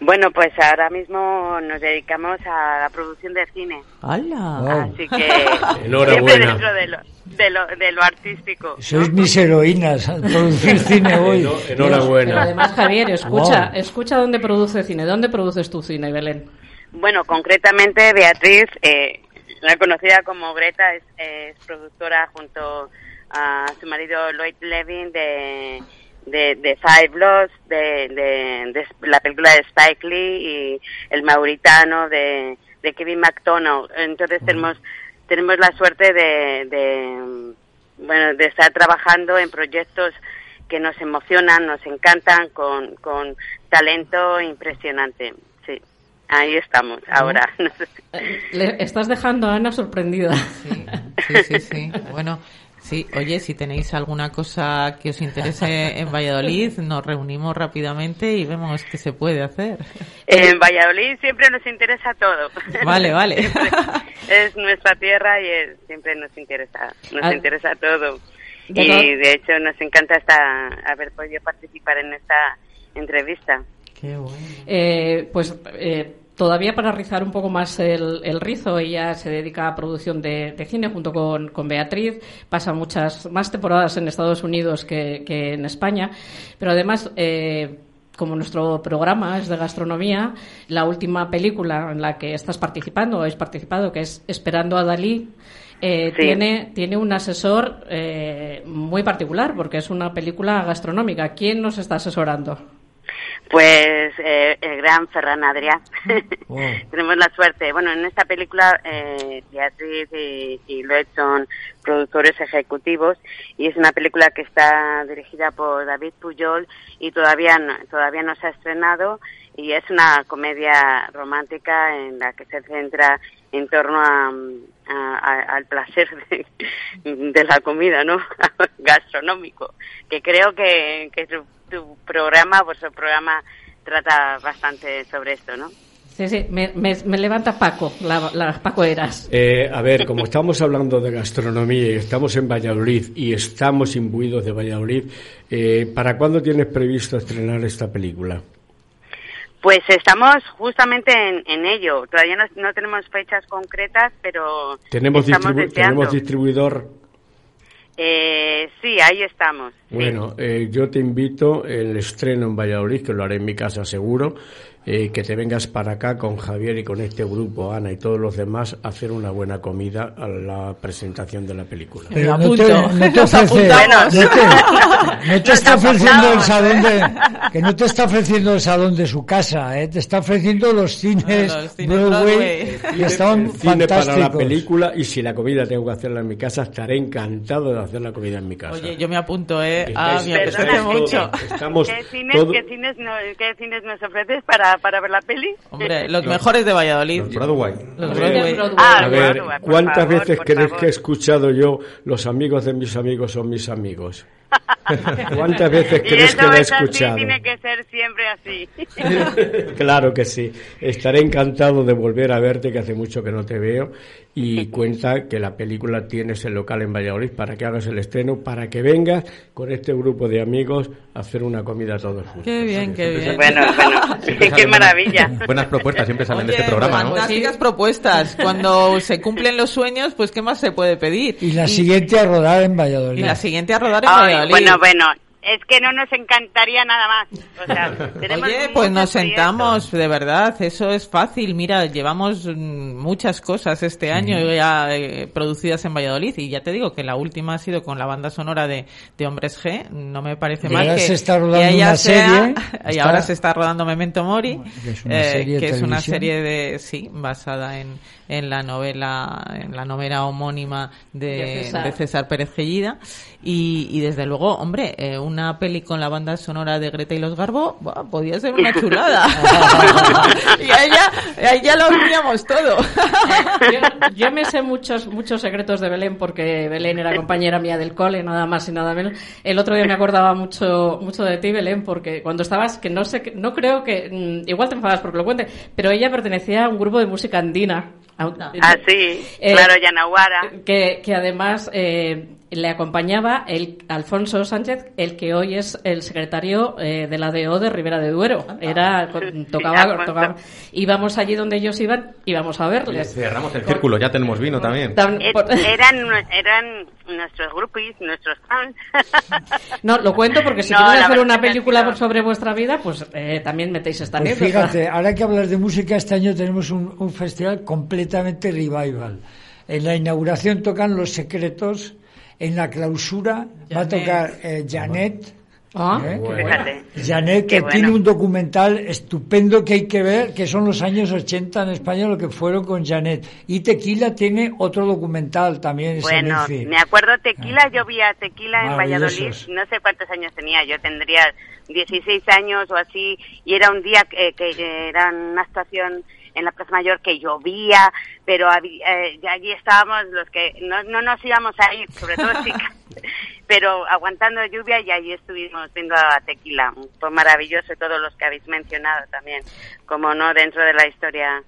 Bueno, pues ahora mismo nos dedicamos a la producción de cine. ¡Hala! Así que Enhorabuena. dentro de lo, de lo, de lo artístico. Sois mis heroínas al producir cine hoy. Enhorabuena. Pero además, Javier, escucha, escucha dónde produce cine. ¿Dónde produces tu cine, Belén? Bueno, concretamente Beatriz, eh, la conocida como Greta, es, es productora junto a su marido Lloyd Levin de de, de Five Bloods, de, de, la película de Spike Lee y El Mauritano de, de Kevin McDonald. Entonces tenemos tenemos la suerte de, de bueno de estar trabajando en proyectos que nos emocionan, nos encantan con, con talento impresionante. Sí. Ahí estamos, ahora. Le estás dejando a Ana sorprendida. sí, sí. sí. Bueno, Sí, oye, si tenéis alguna cosa que os interese en Valladolid, nos reunimos rápidamente y vemos qué se puede hacer. En Valladolid siempre nos interesa todo. Vale, vale. es nuestra tierra y siempre nos interesa, nos ah. interesa todo. Y de hecho nos encanta hasta haber podido participar en esta entrevista. Qué bueno. Eh, pues eh, todavía para rizar un poco más el, rizo, ella se dedica a producción de, cine junto con, Beatriz, pasa muchas más temporadas en Estados Unidos que, en España, pero además... Eh, como nuestro programa es de gastronomía, la última película en la que estás participando o habéis participado, que es Esperando a Dalí, eh, tiene, tiene un asesor eh, muy particular, porque es una película gastronómica. ¿Quién nos está asesorando? Pues eh, el gran Ferran Adrià. Tenemos la suerte. Bueno, en esta película eh, Beatriz y, y son productores ejecutivos y es una película que está dirigida por David Puyol y todavía no, todavía no se ha estrenado y es una comedia romántica en la que se centra en torno a, al placer de, de, la comida, ¿no? Gastronómico, que creo que, que tu programa, vuestro programa trata bastante sobre esto, ¿no? Sí, sí, me, levanta Paco, las Paco Eras. Eh, a ver, como estamos hablando de gastronomía y estamos en Valladolid y estamos imbuidos de Valladolid, eh, ¿para cuándo tienes previsto estrenar esta película? Pues estamos justamente en, ello. Todavía no, tenemos fechas concretas, pero tenemos, tenemos distribuidor eh, sí, ahí estamos. Bueno, eh, yo te invito el estreno en Valladolid, que lo haré en mi casa seguro, eh, que te vengas para acá con Javier y con este grupo, Ana y todos los demás, a hacer una buena comida a la presentación de la película. Pero no te, está ofreciendo el salón de, que no te está ofreciendo el salón de su casa, ¿eh? te está ofreciendo los cines, Broadway, y están cine para la película y si la comida tengo que hacerla en mi casa, estaré encantado de hacer la comida en mi casa. Oye, yo me apunto, ¿eh? Ah, me apetece mucho. ¿Qué cines, ¿qué, cines ¿Qué cines nos ofreces para para, ver la peli? Hombre, los mejores de Valladolid. Los Broadway. Los Broadway. Broadway. Ah, A ver, Broadway, ¿cuántas favor, veces crees favor. que he escuchado yo los amigos de mis amigos son mis amigos? ¿Cuántas veces crees que lo he es así, escuchado? tiene que ser siempre así. Claro que sí. Estaré encantado de volver a verte, que hace mucho que no te veo. Y cuenta que la película tienes el local en Valladolid para que hagas el estreno, para que vengas con este grupo de amigos a hacer una comida todos juntos. Qué bien, qué bien. Bueno, bueno, qué salen maravilla. Buenas, buenas propuestas siempre salen de Oye, este programa, ¿no? fantásticas propuestas. Cuando se cumplen los sueños, pues ¿qué más se puede pedir? Y la siguiente a rodar en Valladolid. y la siguiente a rodar en Ay, Valladolid. bueno, bueno, es que no nos encantaría nada más. O sea, tenemos Oye, pues nos sentamos, de verdad, eso es fácil. Mira, llevamos mm, muchas cosas este año ya eh, producidas en Valladolid y ya te digo que la última ha sido con la banda sonora de, de Hombres G. No me parece Y mal ahora que, se está rodando una sea- serie, y está- ahora se está rodando Memento Mori, que es una eh, serie de que es una televisión. serie de sí basada en, en la novela en la novela homónima de, De César. de César Pérez Gellida y, y desde luego, hombre, eh, una peli con la banda sonora de Greta y los Garbo, podía ser una chulada. y ahí ya, ahí ya lo uníamos todo. yo, yo me sé muchos muchos secretos de Belén porque Belén era compañera mía del cole, nada más y nada menos. El otro día me acordaba mucho mucho de ti, Belén, porque cuando estabas, que no sé, que- no creo que, mm, igual te enfadas porque lo cuente, pero ella pertenecía a un grupo de música andina. Au- Ah, sí, Eh, claro, Yanaguara. que, que además eh, le acompañaba el Alfonso Sánchez, el que hoy es el secretario eh, de la DO de Ribera de Duero. Era tocaba, tocaba- íbamos allí donde ellos iban, íbamos a verles. Cerramos el círculo, ya tenemos vino también. Tam- Eh, por- Eran, eran nuestros groupies, nuestros fans. No, lo cuento porque si No, la hacer una película no. sobre vuestra vida, pues eh, también metéis esta Pues fíjate, ahora que hablas de música, este año tenemos un, un festival completamente revival. En la inauguración tocan Los Secretos, en la clausura va a Janet. tocar eh, Janet. Ah, ¿eh? Fíjate. Janet, que bueno. tiene un documental estupendo que hay que ver, que son los años 80 en España, lo que fueron con Janet. Y Tequila tiene otro documental también. Bueno, me acuerdo Tequila, yo vi a Tequila en Valladolid, no sé cuántos años tenía, yo tendría 16 años o así, y era un día que, que era una actuación en la Plaza Mayor que llovía, pero había- eh, allí estábamos los que no, no nos íbamos a ir, sobre todo chicas, pero aguantando lluvia y allí estuvimos viendo a Tequila. Fue maravilloso todos los que habéis mencionado también, como no dentro de la historia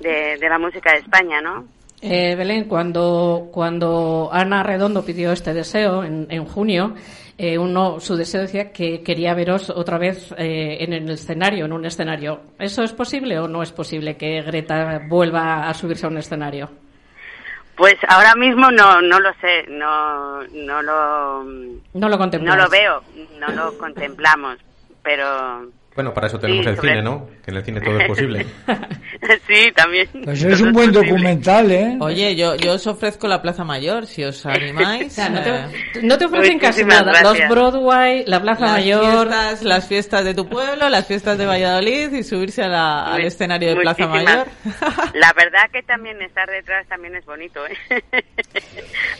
de, de la música de España, ¿no? Eh, Belén, cuando, cuando Ana Redondo pidió este deseo en, en junio, eh, uno, su deseo decía que quería veros otra vez eh, en el escenario, en un escenario. ¿Eso es posible o no es posible que Greta vuelva a subirse a un escenario? Pues ahora mismo no no lo sé, no no lo No lo no lo veo, no lo contemplamos, pero Bueno, para eso tenemos Sí, el sobre- cine, ¿no? Que en el cine todo es posible. sí, también. Pues es un buen documental, ¿eh? Oye, yo, yo os ofrezco la Plaza Mayor, si os animáis. O sea, no, eh, te, no te ofrecen casi nada. Los gracias. Broadway, la Plaza las Mayor. fiestas, las fiestas de tu pueblo, las fiestas de Valladolid y subirse a la- al escenario de Plaza. Mayor. La verdad que también estar detrás también es bonito, ¿eh?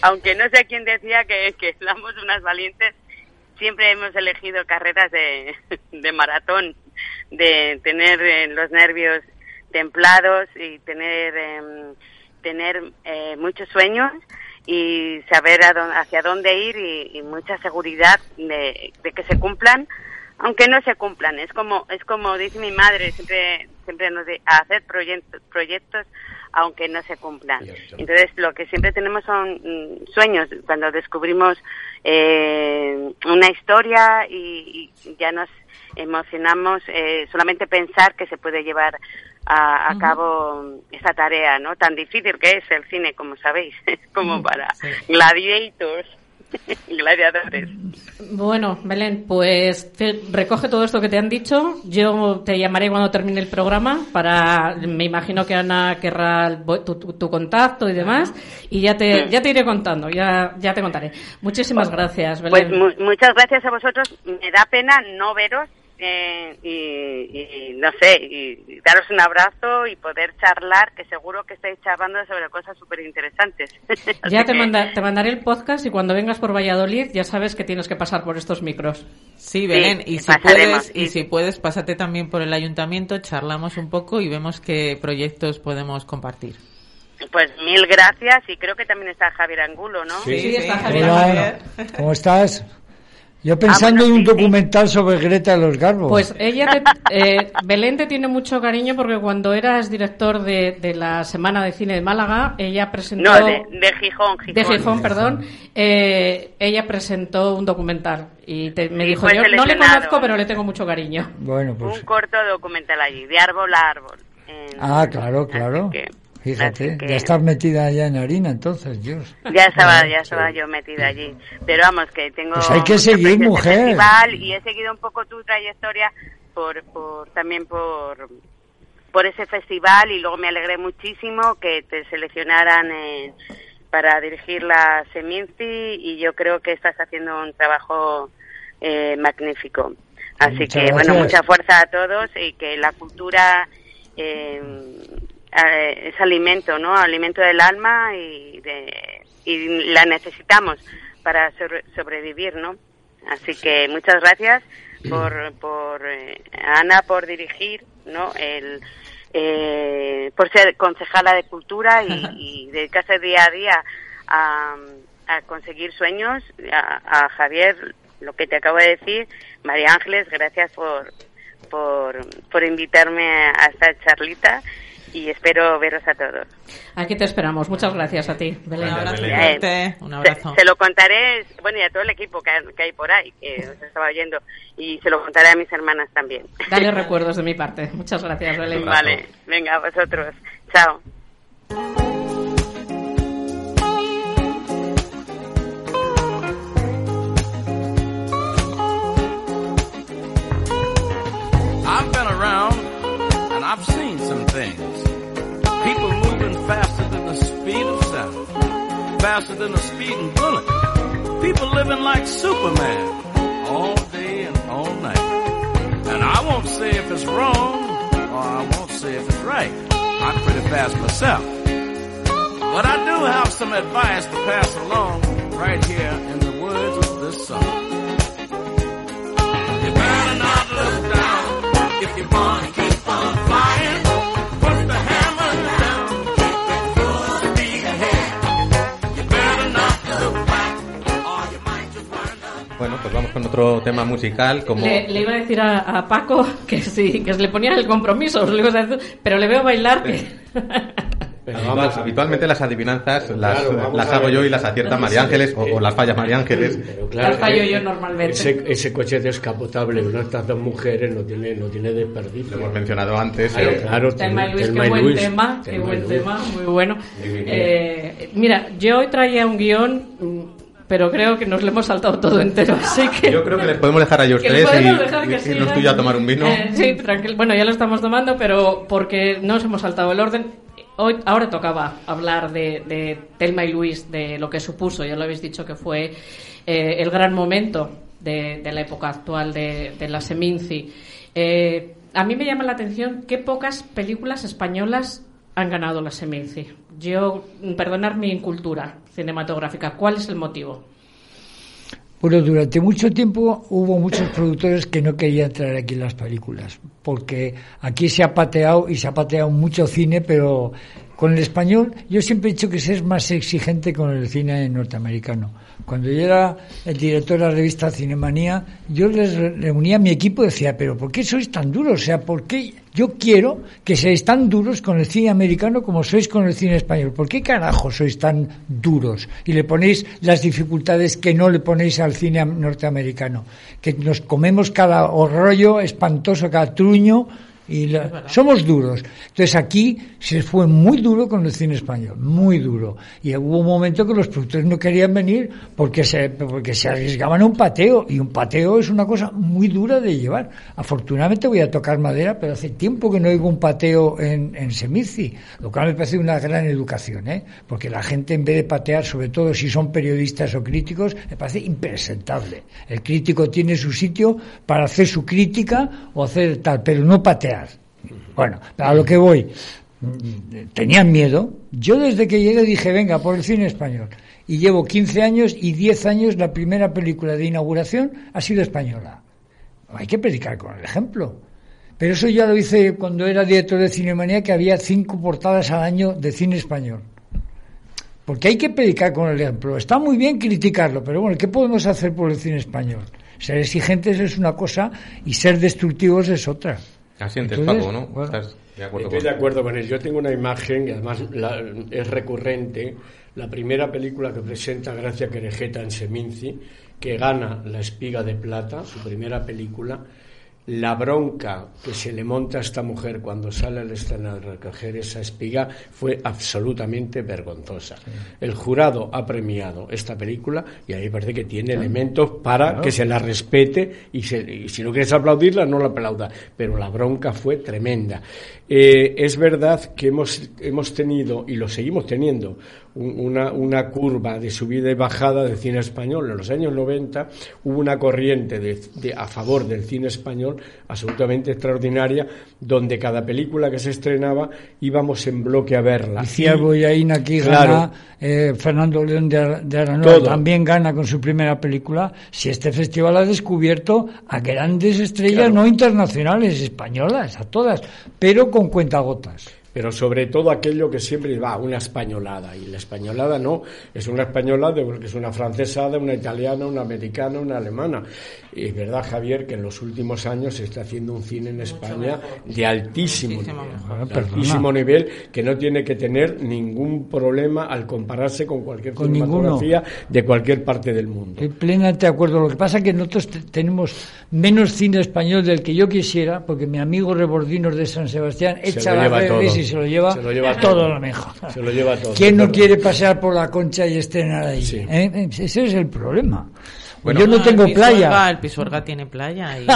Aunque no sé quién decía que, que somos unas valientes, siempre hemos elegido carreras de, de maratón, de tener eh, los nervios templados y tener em, tener eh, muchos sueños y saber a dó- hacia dónde ir y, y mucha seguridad de, de que se cumplan aunque no se cumplan. Es como es como dice mi madre siempre siempre nos dice hacer proyectos proyectos aunque no se cumplan. Entonces lo que siempre tenemos son mm, sueños. Cuando descubrimos eh, una historia y, y ya nos emocionamos eh, solamente pensar que se puede llevar a, a cabo esta tarea no tan difícil que es el cine como sabéis como para gladiators gladiadores Bueno, Belén, pues te- recoge todo esto que te han dicho. Yo te llamaré cuando termine el programa para, me imagino que Ana querrá tu, tu- tu contacto y demás. Y ya te, ya te iré contando, ya, ya te contaré. Muchísimas gracias, Pues Belén. mu- muchas gracias a vosotros. Me da pena no veros eh, y, no sé, y, daros un abrazo y poder charlar, que seguro que estáis charlando sobre cosas súper interesantes. Ya te, te mandaré el podcast y cuando vengas por Valladolid ya sabes que tienes que pasar por estos micros. Sí, Belén, y, si puedes, y si puedes, pásate también por el ayuntamiento, charlamos un poco y vemos qué proyectos podemos compartir. Pues mil gracias y creo que también está Javier Angulo, ¿no? Sí, está Javier. ¿Cómo estás? Yo pensando en un documental sobre Greta de los Garbos. Pues ella, eh, Belén te tiene mucho cariño porque cuando eras director de, de, la Semana de Cine de Málaga, ella presentó... No, de, Gijón, De Gijón, perdón. Eh, ella presentó un documental y me dijo, yo no le conozco, pero le tengo mucho cariño. Bueno, pues... Un corto documental allí, de árbol a árbol. ah, claro, claro. Fíjate, ya estás metida allá en harina entonces, Dios. Ya estaba, ya estaba yo metida allí. Pero vamos, que tengo... Pues hay que seguir, mujer. y he seguido un poco tu trayectoria por, por también por por ese festival y luego me alegré muchísimo que te seleccionaran para dirigir la Seminci y yo creo que estás haciendo un trabajo eh, magnífico. Así que, bueno, mucha fuerza a todos y que la cultura eh, eh, es alimento, ¿no? Alimento del alma y, de, y la necesitamos para sobrevivir, ¿no? Así que muchas gracias por, por eh, Ana por dirigir, ¿no? El, eh, por ser concejala de cultura y, y dedicarse día a día a, a conseguir sueños. A, a, Javier, lo que te acabo de decir, María Ángeles, gracias por, por, por invitarme a esta charlita y espero veros a todos. Aquí te esperamos. Muchas gracias a ti, Belén. Un abrazo. Se, lo contaré, bueno, y a todo el equipo que, hay por ahí, que os estaba oyendo, y se lo contaré a mis hermanas también. Dale recuerdos de mi parte. Muchas gracias, Belén. Vale, venga, a vosotros. Chao. Faster than a speeding bullet. People living like Superman. All day and all night. And I won't say if it's wrong, or I won't say if it's right. I'm pretty fast myself. But I do have some advice to pass along right here in the words of this song. You better not look down if you want to pues vamos con otro tema musical. Como... Le, iba a decir a, Paco que sí, que le ponía el compromiso, pero le veo bailar que... habitualmente las adivinanzas las, las hago yo y las acierta María Ángeles o, las fallas María Ángeles. las fallo yo normalmente. Ese, ese, coche descapotable de estas dos mujeres no tiene, no tiene desperdicio. Lo hemos mencionado antes. claro, tema Luis, qué buen tema, qué buen tema, muy bueno. Eh, mira, yo hoy traía un guion pero creo que nos lo hemos saltado todo entero, así que... Yo creo que les podemos dejar a ellos tres y, irnos tú ya a tomar un vino. Eh, sí, tranquilo. Bueno, ya lo estamos tomando, pero porque nos hemos saltado el orden. Hoy, ahora tocaba hablar de, de Telma y Luis, de lo que supuso, ya lo habéis dicho que fue eh, el gran momento de, de, la época actual de, de la Seminci. Eh, a mí me llama la atención qué pocas películas españolas han ganado la Seminci. Yo, perdonar mi incultura cinematográfica, ¿cuál es el motivo? Bueno, durante mucho tiempo hubo muchos productores que no querían traer aquí las películas, porque aquí se ha pateado y se ha pateado mucho cine, pero con el español yo siempre he dicho que se es más exigente con el cine norteamericano. Cuando yo era el director de la revista Cinemanía, yo les reunía a mi equipo y decía, pero ¿por qué sois tan duros? O sea, ¿por qué yo quiero que seáis tan duros con el cine americano como sois con el cine español? ¿Por qué carajo sois tan duros? Y le ponéis las dificultades que no le ponéis al cine norteamericano. Que nos comemos cada rollo espantoso, cada truño Y somos duros. Entonces aquí se fue muy duro con el cine español, muy duro. Y hubo un momento que los productores no querían venir porque se, porque se arriesgaban a un pateo. Y un pateo es una cosa muy dura de llevar. Afortunadamente voy a tocar madera, pero hace tiempo que no oigo un pateo en, en Semici, lo cual me parece una gran educación, ¿eh? porque la gente en vez de patear, sobre todo si son periodistas o críticos, me parece impresentable. El crítico tiene su sitio para hacer su crítica o hacer tal, pero no patear bueno, a lo que voy. Tenían miedo. Yo desde que llegué dije, venga, por el cine español. Y llevo 15 años y 10 años la primera película de inauguración ha sido española. Hay que predicar con el ejemplo. Pero eso ya lo hice cuando era director de Cinemanía, que había cinco portadas al año de cine español. Porque hay que predicar con el ejemplo. Está muy bien criticarlo, pero bueno, ¿qué podemos hacer por el cine español? Ser exigentes es una cosa y ser destructivos es otra. Paco, ¿no? de acuerdo Estoy de acuerdo con él. Yo tengo una imagen, y además es recurrente, la primera película que presenta Gracia Querejeta en Seminci, que gana la espiga de plata, su primera película, la bronca que se le monta a esta mujer cuando sale al escenario de recoger esa espiga fue absolutamente vergonzosa. El jurado ha premiado esta película y ahí parece que tiene elementos para que se la respete y, si no quieres aplaudirla, no la aplauda. Pero la bronca fue tremenda. Eh, es verdad que hemos, hemos tenido, y lo seguimos teniendo, una, una, curva de subida y bajada del cine español. En los años 90 hubo una corriente de, a favor del cine español absolutamente extraordinaria, donde cada película que se estrenaba íbamos en bloque a verla. Y Ciervo y ahí aquí gana, eh, Fernando León de, de también gana con su primera película. Si este festival ha descubierto a grandes estrellas no internacionales, españolas, a todas, pero con cuentagotas pero sobre todo aquello que siempre va, una españolada, y la españolada no, es una españolada porque es una francesada, una italiana, una americana, una alemana. Y es verdad, Javier, que en los últimos años se está haciendo un cine en España de altísimo nivel, altísimo nivel, que no tiene que tener ningún problema al compararse con cualquier cinematografía de cualquier parte del mundo. Estoy plenamente de acuerdo. Lo que pasa es que nosotros tenemos menos cine español del que yo quisiera, porque mi amigo Rebordinos de San Sebastián echa la y se lo lleva, se lo lleva todo, lo mejor. Se lo lleva todo. ¿Quién no quiere pasear por la concha y estrenar ahí? ¿Eh? Ese es el problema. Bueno, yo no, tengo playa. El Pisuerga tiene playa y,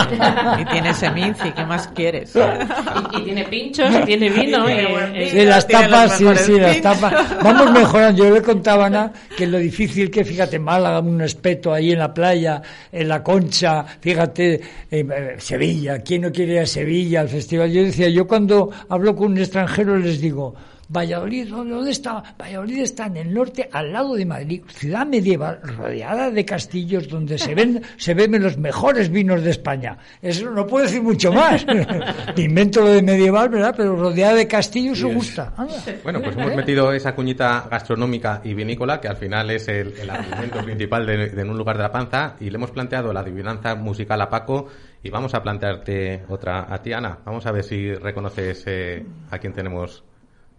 tiene seminci, ¿qué más quieres? y, tiene pinchos, y tiene vino. y, sí, las tapas, sí, sí, las tapas. Vamos mejorando. Yo le contaba Ana que lo difícil que, fíjate, Málaga, un espeto ahí en la playa, en la concha, fíjate, eh, Sevilla, ¿quién no quiere ir a Sevilla al festival? Yo decía, yo cuando hablo con un extranjero les digo, Valladolid, ¿dónde está? Valladolid está en el norte, al lado de Madrid, ciudad medieval, rodeada de castillos donde se ven, se ven los mejores vinos de España. Eso no puedo decir mucho más. Invento lo de medieval, ¿verdad? Pero rodeada de castillos se gusta. Bueno, pues hemos metido esa cuñita gastronómica y vinícola, que al final es el, argumento principal de, En un lugar de la panza, y le hemos planteado la adivinanza musical a Paco, y vamos a plantearte otra a ti, Ana. Vamos a ver si reconoces eh, a quién tenemos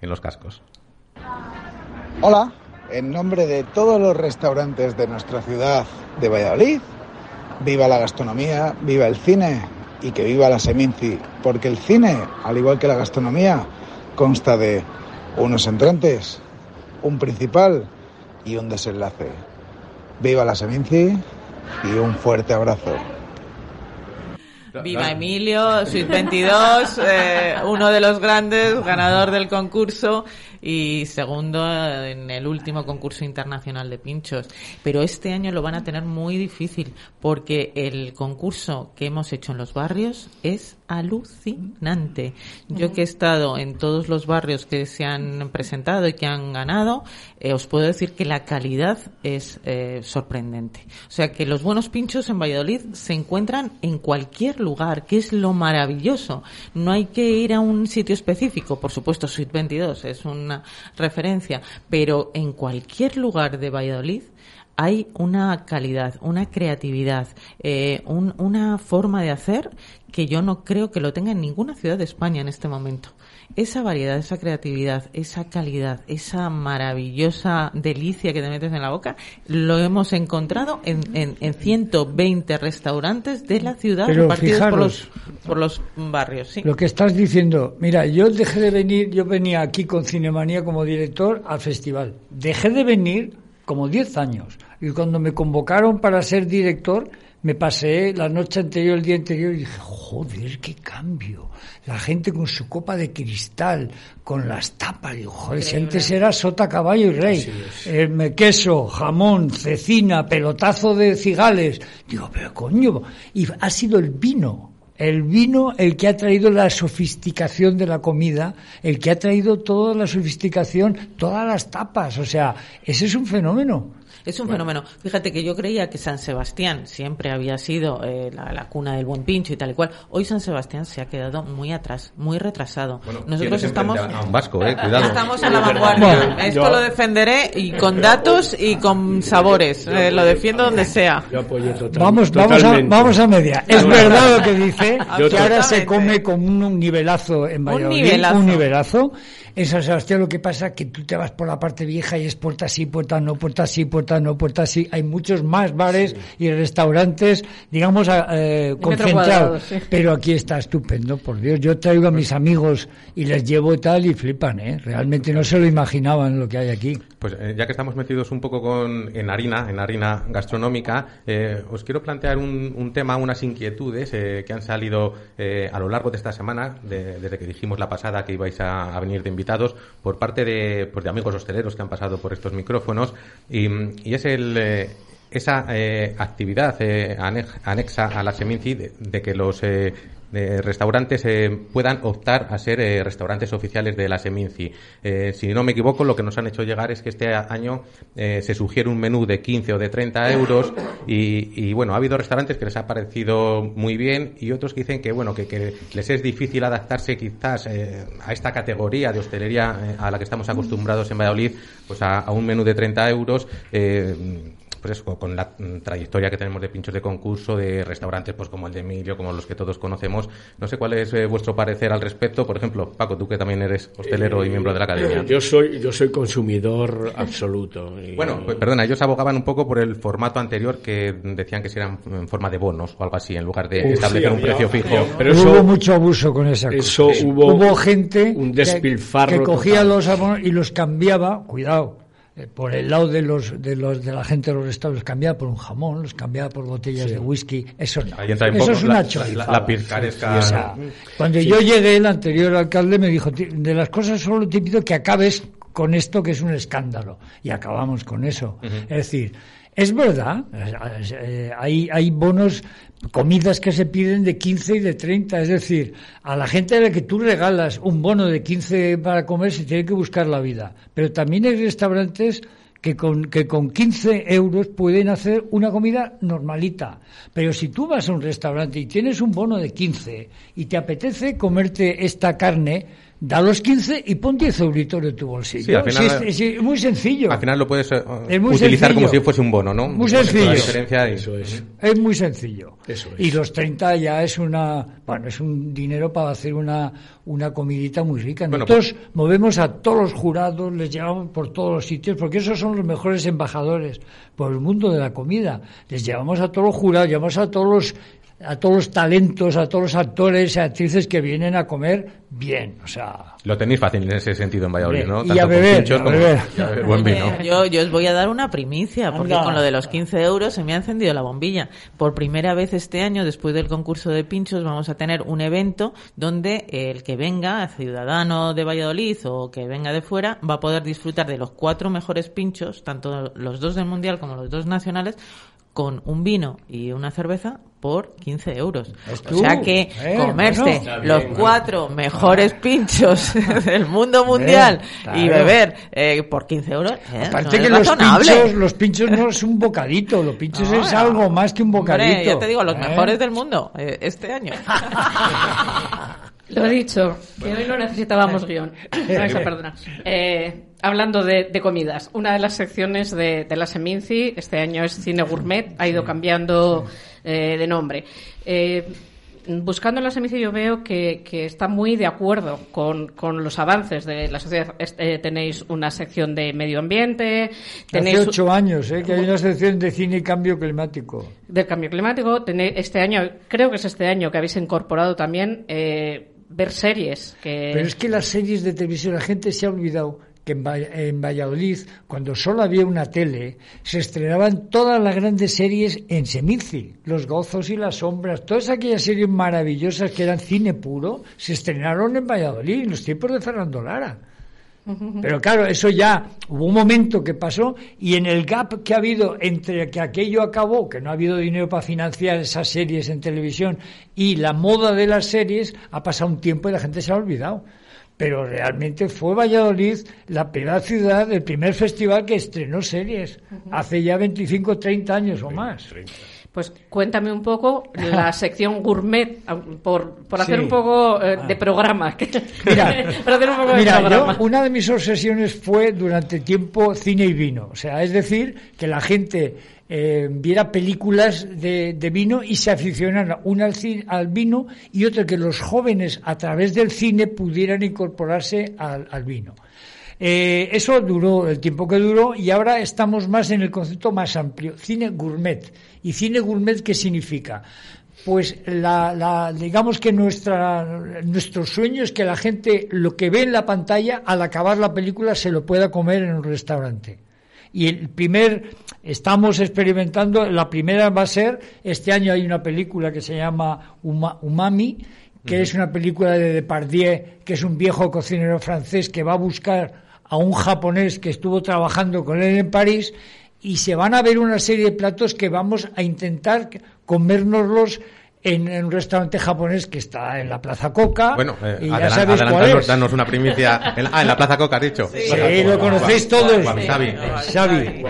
en los cascos. Hola, en nombre de todos los restaurantes de nuestra ciudad de Valladolid, viva la gastronomía, viva el cine y que viva la Seminci, porque el cine, al igual que la gastronomía, consta de unos entrantes, un principal y un desenlace. Viva la Seminci y un fuerte abrazo. Viva Emilio, Suite 22, eh, uno de los grandes, ganador del concurso y segundo en el último concurso internacional de pinchos. Pero este año lo van a tener muy difícil porque el concurso que hemos hecho en los barrios es alucinante. Yo que he estado en todos los barrios que se han presentado y que han ganado, eh, os puedo decir que la calidad es eh, sorprendente. O sea que los buenos pinchos en Valladolid se encuentran en cualquier lugar, que es lo maravilloso. No hay que ir a un sitio específico. Por supuesto, Suite 22 es una referencia, pero en cualquier lugar de Valladolid hay una calidad, una creatividad, eh, una forma de hacer que yo no creo que lo tenga en ninguna ciudad de España en este momento. Esa variedad, esa creatividad, esa calidad, esa maravillosa delicia que te metes en la boca, lo hemos encontrado en, en, en 120 restaurantes de la ciudad repartidos por los, por los barrios. ¿sí? Lo que estás diciendo, mira, yo dejé de venir, yo venía aquí con Cinemanía como director al festival. Dejé de venir como 10 años. Y cuando me convocaron para ser director, me pasé la noche anterior, el día anterior, y dije, joder, qué cambio. La gente con su copa de cristal, con las tapas, digo, joder, si antes era sota, caballo y rey. Eh, queso, jamón, cecina, pelotazo de cigales. Digo, pero coño, y ha sido el vino. El vino el que ha traído la sofisticación de la comida, el que ha traído toda la sofisticación, todas las tapas. O sea, ese es un fenómeno. Es un fenómeno. Fíjate que yo creía que San Sebastián siempre había sido eh, la, cuna del buen pincho y tal y cual. Hoy San Sebastián se ha quedado muy atrás, muy retrasado. Nosotros estamos. A un vasco, eh, cuidado. Estamos en la vanguardia. Esto lo defenderé y con datos y con sabores. Eh, lo defiendo donde sea. vamos, vamos, a, vamos a media. Es verdad lo que dice, que ahora se come con un nivelazo en Valladolid. Un nivelazo. Un nivelazo en San Sebastián lo que pasa es que tú te vas por la parte vieja y es puerta sí, puerta no, puerta sí, puerta no, puerta sí. Hay muchos más bares y restaurantes, digamos, eh, concentrados. Pero aquí está estupendo, por Dios. Yo traigo a mis amigos y les llevo tal y flipan, ¿eh? Realmente no se lo imaginaban lo que hay aquí. Pues eh, ya que estamos metidos un poco con, en harina, en harina gastronómica, eh, os quiero plantear un, un tema, unas inquietudes eh, que han salido a lo largo de esta semana, de, desde que dijimos la pasada que ibais a, venir de invitados por parte de, pues de amigos hosteleros que han pasado por estos micrófonos. Y, es el, esa eh, actividad eh, anexa a la Seminci de, que los eh, de restaurantes eh, puedan optar a ser eh, restaurantes oficiales de la Seminci. Eh, si no me equivoco, lo que nos han hecho llegar es que este año se sugiere un menú de 15 o de 30 euros y, bueno, ha habido restaurantes que les ha parecido muy bien y otros que dicen que bueno, que, les es difícil adaptarse quizás a esta categoría de hostelería a la que estamos acostumbrados en Valladolid, pues a, a un menú de 30 euros. Eh, pues eso, con la trayectoria que tenemos de pinchos de concurso, de restaurantes pues como el de Emilio, como los que todos conocemos. No sé cuál es eh, vuestro parecer al respecto. Por ejemplo, Paco, tú que también eres hostelero y miembro de la academia. Yo soy, yo soy consumidor absoluto. Y... Bueno, pues, perdona, ellos abogaban un poco por el formato anterior que decían que si eran en forma de bonos o algo así, en lugar de Uf, establecer sí, un precio fijo. Pero eso, hubo mucho abuso con esa eso cosa. Hubo, hubo gente un despilfarro que, que cogía total. los abonos y los cambiaba, cuidado, eh, por el lado de los de los de la gente de los estados los cambiaba por un jamón, los cambiaba por botellas sí. de whisky, eso no. eso es una. La, la sea, cuando sí. yo llegué, el anterior alcalde me dijo, de las cosas solo te pido que acabes con esto que es un escándalo. Y acabamos con eso. Uh -huh. Es decir, es verdad, eh, hay, hay bonos, comidas que se piden de 15 y de 30, es decir, a la gente a la que tú regalas un bono de 15 para comer se tiene que buscar la vida. Pero también hay restaurantes que con, que con 15 euros pueden hacer una comida normalita. Pero si tú vas a un restaurante y tienes un bono de 15 y te apetece comerte esta carne, da los 15 y pon 10 euritos de tu bolsillo. Sí, al final, sí, es, es, muy sencillo. Al final lo puedes uh, utilizar sencillo. como si fuese un bono, ¿no? Muy sencillo. La diferencia y... Eso es. Es muy sencillo. Eso es. Y los 30 ya es una, bueno, es un dinero para hacer una, una comidita muy rica. Nosotros bueno, pues... movemos a todos los jurados, les llevamos por todos los sitios, porque esos son los mejores embajadores por el mundo de la comida. Les llevamos a todos los jurados, llevamos a todos los a todos los talentos, a todos los actores y actrices que vienen a comer bien, o sea... Lo tenéis fácil en ese sentido en Valladolid, ¿no? Y Tanto a beber, a beber. Como, a beber buen vino. Yo, yo os voy a dar una primicia, porque Anda. con lo de los 15 euros se me ha encendido la bombilla. Por primera vez este año, después del concurso de pinchos, vamos a tener un evento donde el que venga, ciudadano de Valladolid o que venga de fuera, va a poder disfrutar de los cuatro mejores pinchos, tanto los dos del Mundial como los dos nacionales, con un vino y una cerveza por 15 euros. O sea que eh, comerse bueno, los bien, cuatro bueno. mejores pinchos del mundo mundial eh, claro. y beber eh, por 15 euros. Eh, Aparte no que los pinchos, los pinchos no es un bocadito, los pinchos no, es algo más que un bocadito. Hombre, ya te digo, los mejores del mundo este año. Lo he dicho, que hoy no necesitábamos guion. perdona. Eh, hablando de, comidas, una de las secciones de, la Seminci, este año es Cine Gourmet, ha ido cambiando eh, de nombre. Eh, buscando en la Seminci yo veo que, está muy de acuerdo con, los avances de la sociedad. tenéis una sección de medio ambiente. Tenéis Hace ocho años que hay una sección de cine y cambio climático. De cambio climático. Tenéis, este año, creo que es este año que habéis incorporado también ver series. Que... Pero es que las series de televisión, la gente se ha olvidado que en Valladolid, cuando solo había una tele, se estrenaban todas las grandes series en Semici, Los Gozos y las Sombras, todas aquellas series maravillosas que eran cine puro, se estrenaron en Valladolid, en los tiempos de Fernando Lara. Pero claro, eso ya hubo un momento que pasó y en el gap que ha habido entre que aquello acabó, que no ha habido dinero para financiar esas series en televisión y la moda de las series, ha pasado un tiempo y la gente se ha olvidado. Pero realmente fue Valladolid la primera ciudad, el primer festival que estrenó series, hace ya 25, 30 años o más. Pues cuéntame un poco la sección gourmet, por, por hacer un poco eh, de programa. Mira, una de mis obsesiones fue durante tiempo cine y vino. O sea, es decir, que la gente eh, viera películas de, vino y se aficionara una al, al, vino y otra que los jóvenes a través del cine pudieran incorporarse al vino. Eh, eso duró el tiempo que duró y ahora estamos más en el concepto más amplio, cine gourmet. ¿Y cine gourmet qué significa? Pues la, digamos que nuestra, nuestro sueño es que la gente lo que ve en la pantalla al acabar la película se lo pueda comer en un restaurante. Y el primer, estamos experimentando, la primera va a ser, este año hay una película que se llama Umami, que es una película de Depardieu, que es un viejo cocinero francés que va a buscar a un japonés que estuvo trabajando con él en París y se van a ver una serie de platos que vamos a intentar comérnoslos en, un restaurante japonés que está en la Plaza Coca. Bueno, eh, y ya sabes cuál es. danos una primicia. En, ah, en la Plaza Coca, has dicho. Sí, lo conocéis todos. Xavi.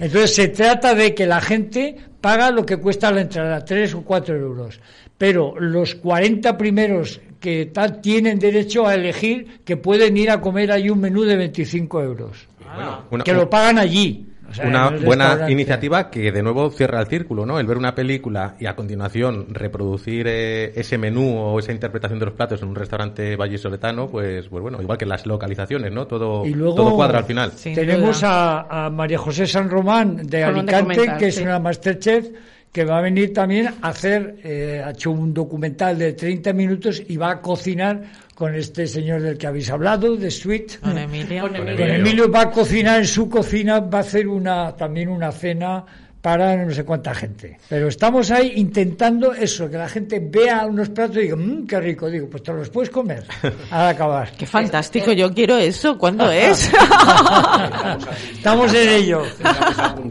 Entonces se trata de que la gente paga lo que cuesta la entrada, tres o cuatro euros. Pero los 40 primeros que tal tienen derecho a elegir que pueden ir a comer ahí un menú de 25 euros. que lo pagan allí. Una buena iniciativa que de nuevo cierra el círculo, ¿no? El ver una película y a continuación reproducir eh, ese menú o esa interpretación de los platos en un restaurante vallisoletano, pues, pues bueno, igual que las localizaciones, ¿no? Todo, todo cuadra al final. tenemos a, María José San Román de Alicante, que es una Masterchef que va a venir también a hacer, eh, ha hecho un documental de 30 minutos y va a cocinar con este señor del que habéis hablado, de Sweet. Con Emilio. Con Emilio va a cocinar en su cocina, va a hacer una también una cena para no sé cuánta gente. Pero estamos ahí intentando eso, que la gente vea unos platos y diga, mmm, qué rico. Digo, pues te los puedes comer al acabar. Qué fantástico, yo quiero eso. ¿Cuándo es? estamos en ello.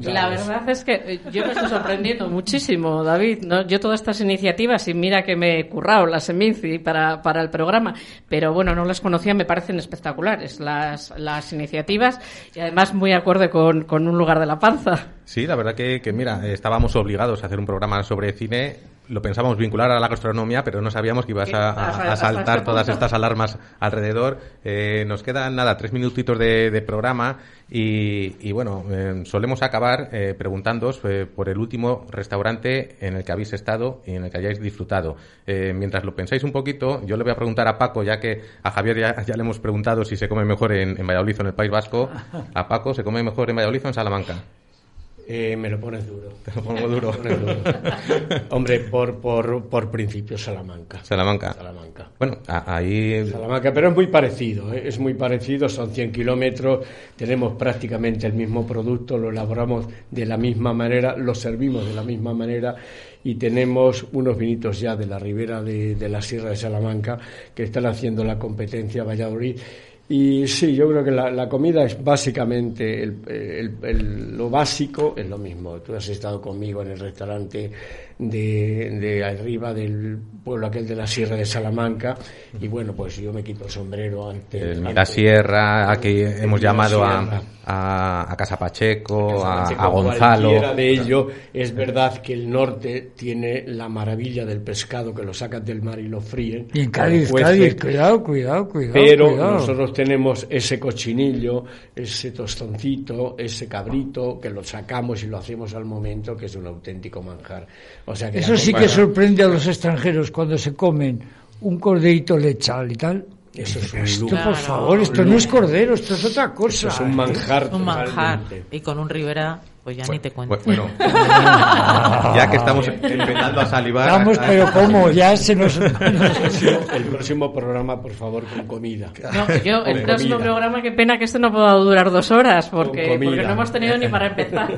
La verdad es que eh, yo me estoy sorprendiendo muchísimo, David. ¿no? Yo todas estas iniciativas, y mira que me he currado las Seminci para, para el programa, pero bueno, no las conocía, me parecen espectaculares las, las iniciativas y además muy acorde con, con un lugar de la panza. Sí, la verdad que, que, mira, estábamos obligados a hacer un programa sobre cine. Lo pensamos vincular a la gastronomía, pero no sabíamos que ibas a, saltar todas estas alarmas alrededor. Eh, nos quedan, nada, tres minutitos de, programa y, bueno, eh, solemos acabar eh, preguntándoos eh, por el último restaurante en el que habéis estado y en el que hayáis disfrutado. mientras lo pensáis un poquito, yo le voy a preguntar a Paco, ya que a Javier ya, le hemos preguntado si se come mejor en, en Valladolid o en el País Vasco. A Paco, ¿se come mejor en Valladolid o en Salamanca? Eh, me lo pones duro. Te lo pongo duro. Hombre, por, por, por principio, Salamanca. Salamanca. Salamanca. Bueno, ahí. Salamanca, pero es muy parecido, ¿eh? es muy parecido, son 100 kilómetros, tenemos prácticamente el mismo producto, lo elaboramos de la misma manera, lo servimos de la misma manera y tenemos unos vinitos ya de la ribera de, de la Sierra de Salamanca que están haciendo la competencia Valladolid y sí, yo creo que la, comida es básicamente el, lo básico, es lo mismo. Tú has estado conmigo en el restaurante de, de arriba del pueblo aquel de la Sierra de Salamanca y bueno, pues yo me quito el sombrero ante... la Sierra, aquí hemos llamado a, a, Casa Pacheco, a, Gonzalo. de ello, es verdad que el norte tiene la maravilla del pescado que lo sacan del mar y lo fríen. Y en Cádiz, Cádiz, cuidado, cuidado, cuidado. Pero nosotros tenemos ese cochinillo, ese tostoncito, ese cabrito, que lo sacamos y lo hacemos al momento, que es un auténtico manjar. O sea que Eso sí que sorprende a los extranjeros cuando se comen un corderito lechal y tal. Eso es un esto, por favor, esto no es cordero, esto es otra cosa. es un manjar. Un manjar. Y con un Rivera pues ya ni te cuento. Bueno, ya que estamos empezando a salivar. Vamos, pero ¿cómo? Ya se nos. el próximo programa, por favor, con comida. No, yo, el próximo programa, qué pena que esto no pueda durar dos horas, porque, porque no hemos tenido ni para empezar.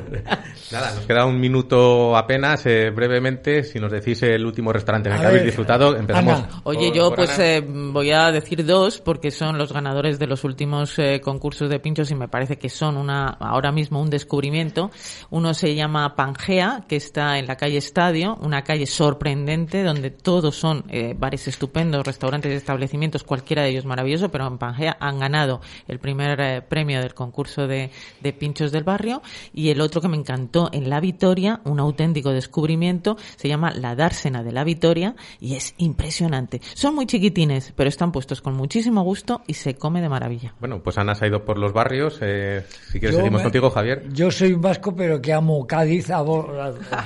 Nada, nos queda un minuto apenas, eh, brevemente. Si nos decís el último restaurante en el que habéis disfrutado, empezamos. Oye, yo pues eh, voy a decir dos, porque son los ganadores de los últimos eh, concursos de pinchos y me parece que son una ahora mismo un descubrimiento. Uno se llama Pangea, que está en la calle Estadio, una calle sorprendente donde todos son eh, bares estupendos, restaurantes y establecimientos, cualquiera de ellos maravilloso, pero en Pangea han ganado el primer eh, premio del concurso de, de pinchos del barrio. Y el otro que me encantó en La Vitoria, un auténtico descubrimiento, se llama La Dársena de La Vitoria y es impresionante. Son muy chiquitines, pero están puestos con muchísimo gusto y se come de maravilla. Bueno, pues Ana se ha ido por los barrios. Eh, si quieres, seguimos contigo, Javier. Yo soy un vasco pero que amo Cádiz, al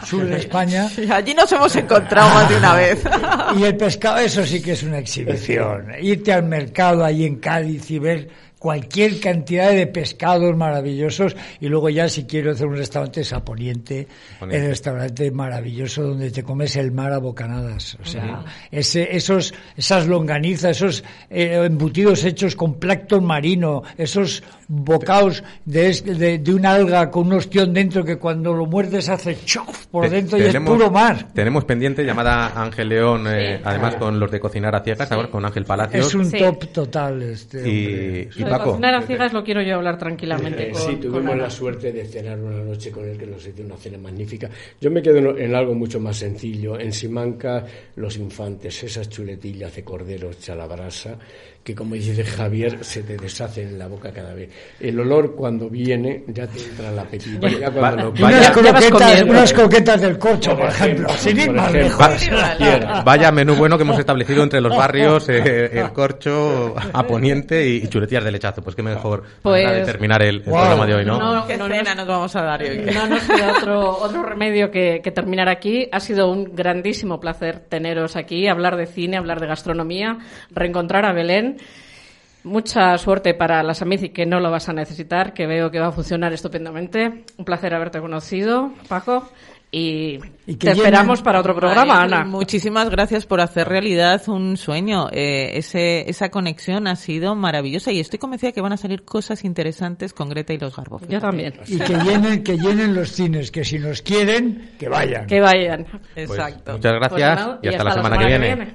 sur de España. allí nos hemos encontrado más de una vez. y el pescado, eso sí que es una exhibición. Irte al mercado allí en Cádiz y ver cualquier cantidad de pescados maravillosos y luego ya si quiero hacer un restaurante es a Poniente, el restaurante maravilloso donde te comes el mar a bocanadas, o sea, ese, esos, esas longanizas, esos eh, embutidos hechos con plancton marino, esos bocados de, de, una alga con un ostión dentro que cuando lo muerdes hace chof por dentro y es puro mar. Tenemos pendiente llamada Ángel León, eh, además con los de cocinar a ciegas, ahora con Ángel Palacios. Es un top total este y, cocinar a ciegas lo quiero yo hablar tranquilamente. Eh, sí, tuvimos la suerte de cenar una noche con él que nos hizo una cena magnífica. Yo me quedo en, algo mucho más sencillo. En Simanca, los infantes, esas chuletillas de cordero hecha la brasa que como dice Javier, se te deshace en la boca cada vez. El olor cuando viene ya te entra el apetito. Ya cuando unas, croquetas, unas croquetas del corcho, por ejemplo. Vaya menú bueno que hemos establecido entre los barrios, eh, el corcho a poniente y, chuletillas de lechazo. Pues qué mejor pues, de terminar el, programa de hoy, ¿no? No, que no nos vamos a dar hoy. No nos queda otro, otro remedio que, que terminar aquí. Ha sido un grandísimo placer teneros aquí, hablar de cine, hablar de gastronomía, reencontrar a Belén Mucha suerte para la Samici, que no lo vas a necesitar, que veo que va a funcionar estupendamente. Un placer haberte conocido, Paco. Y, te esperamos para otro programa, Ana. Muchísimas gracias por hacer realidad un sueño. Eh, ese, esa conexión ha sido maravillosa y estoy convencida que van a salir cosas interesantes con Greta y los Garbo. Yo también. Y que llenen, que llenen los cines, que si nos quieren, que vayan. Que vayan. Pues Exacto. muchas gracias pues y, hasta la semana, que viene.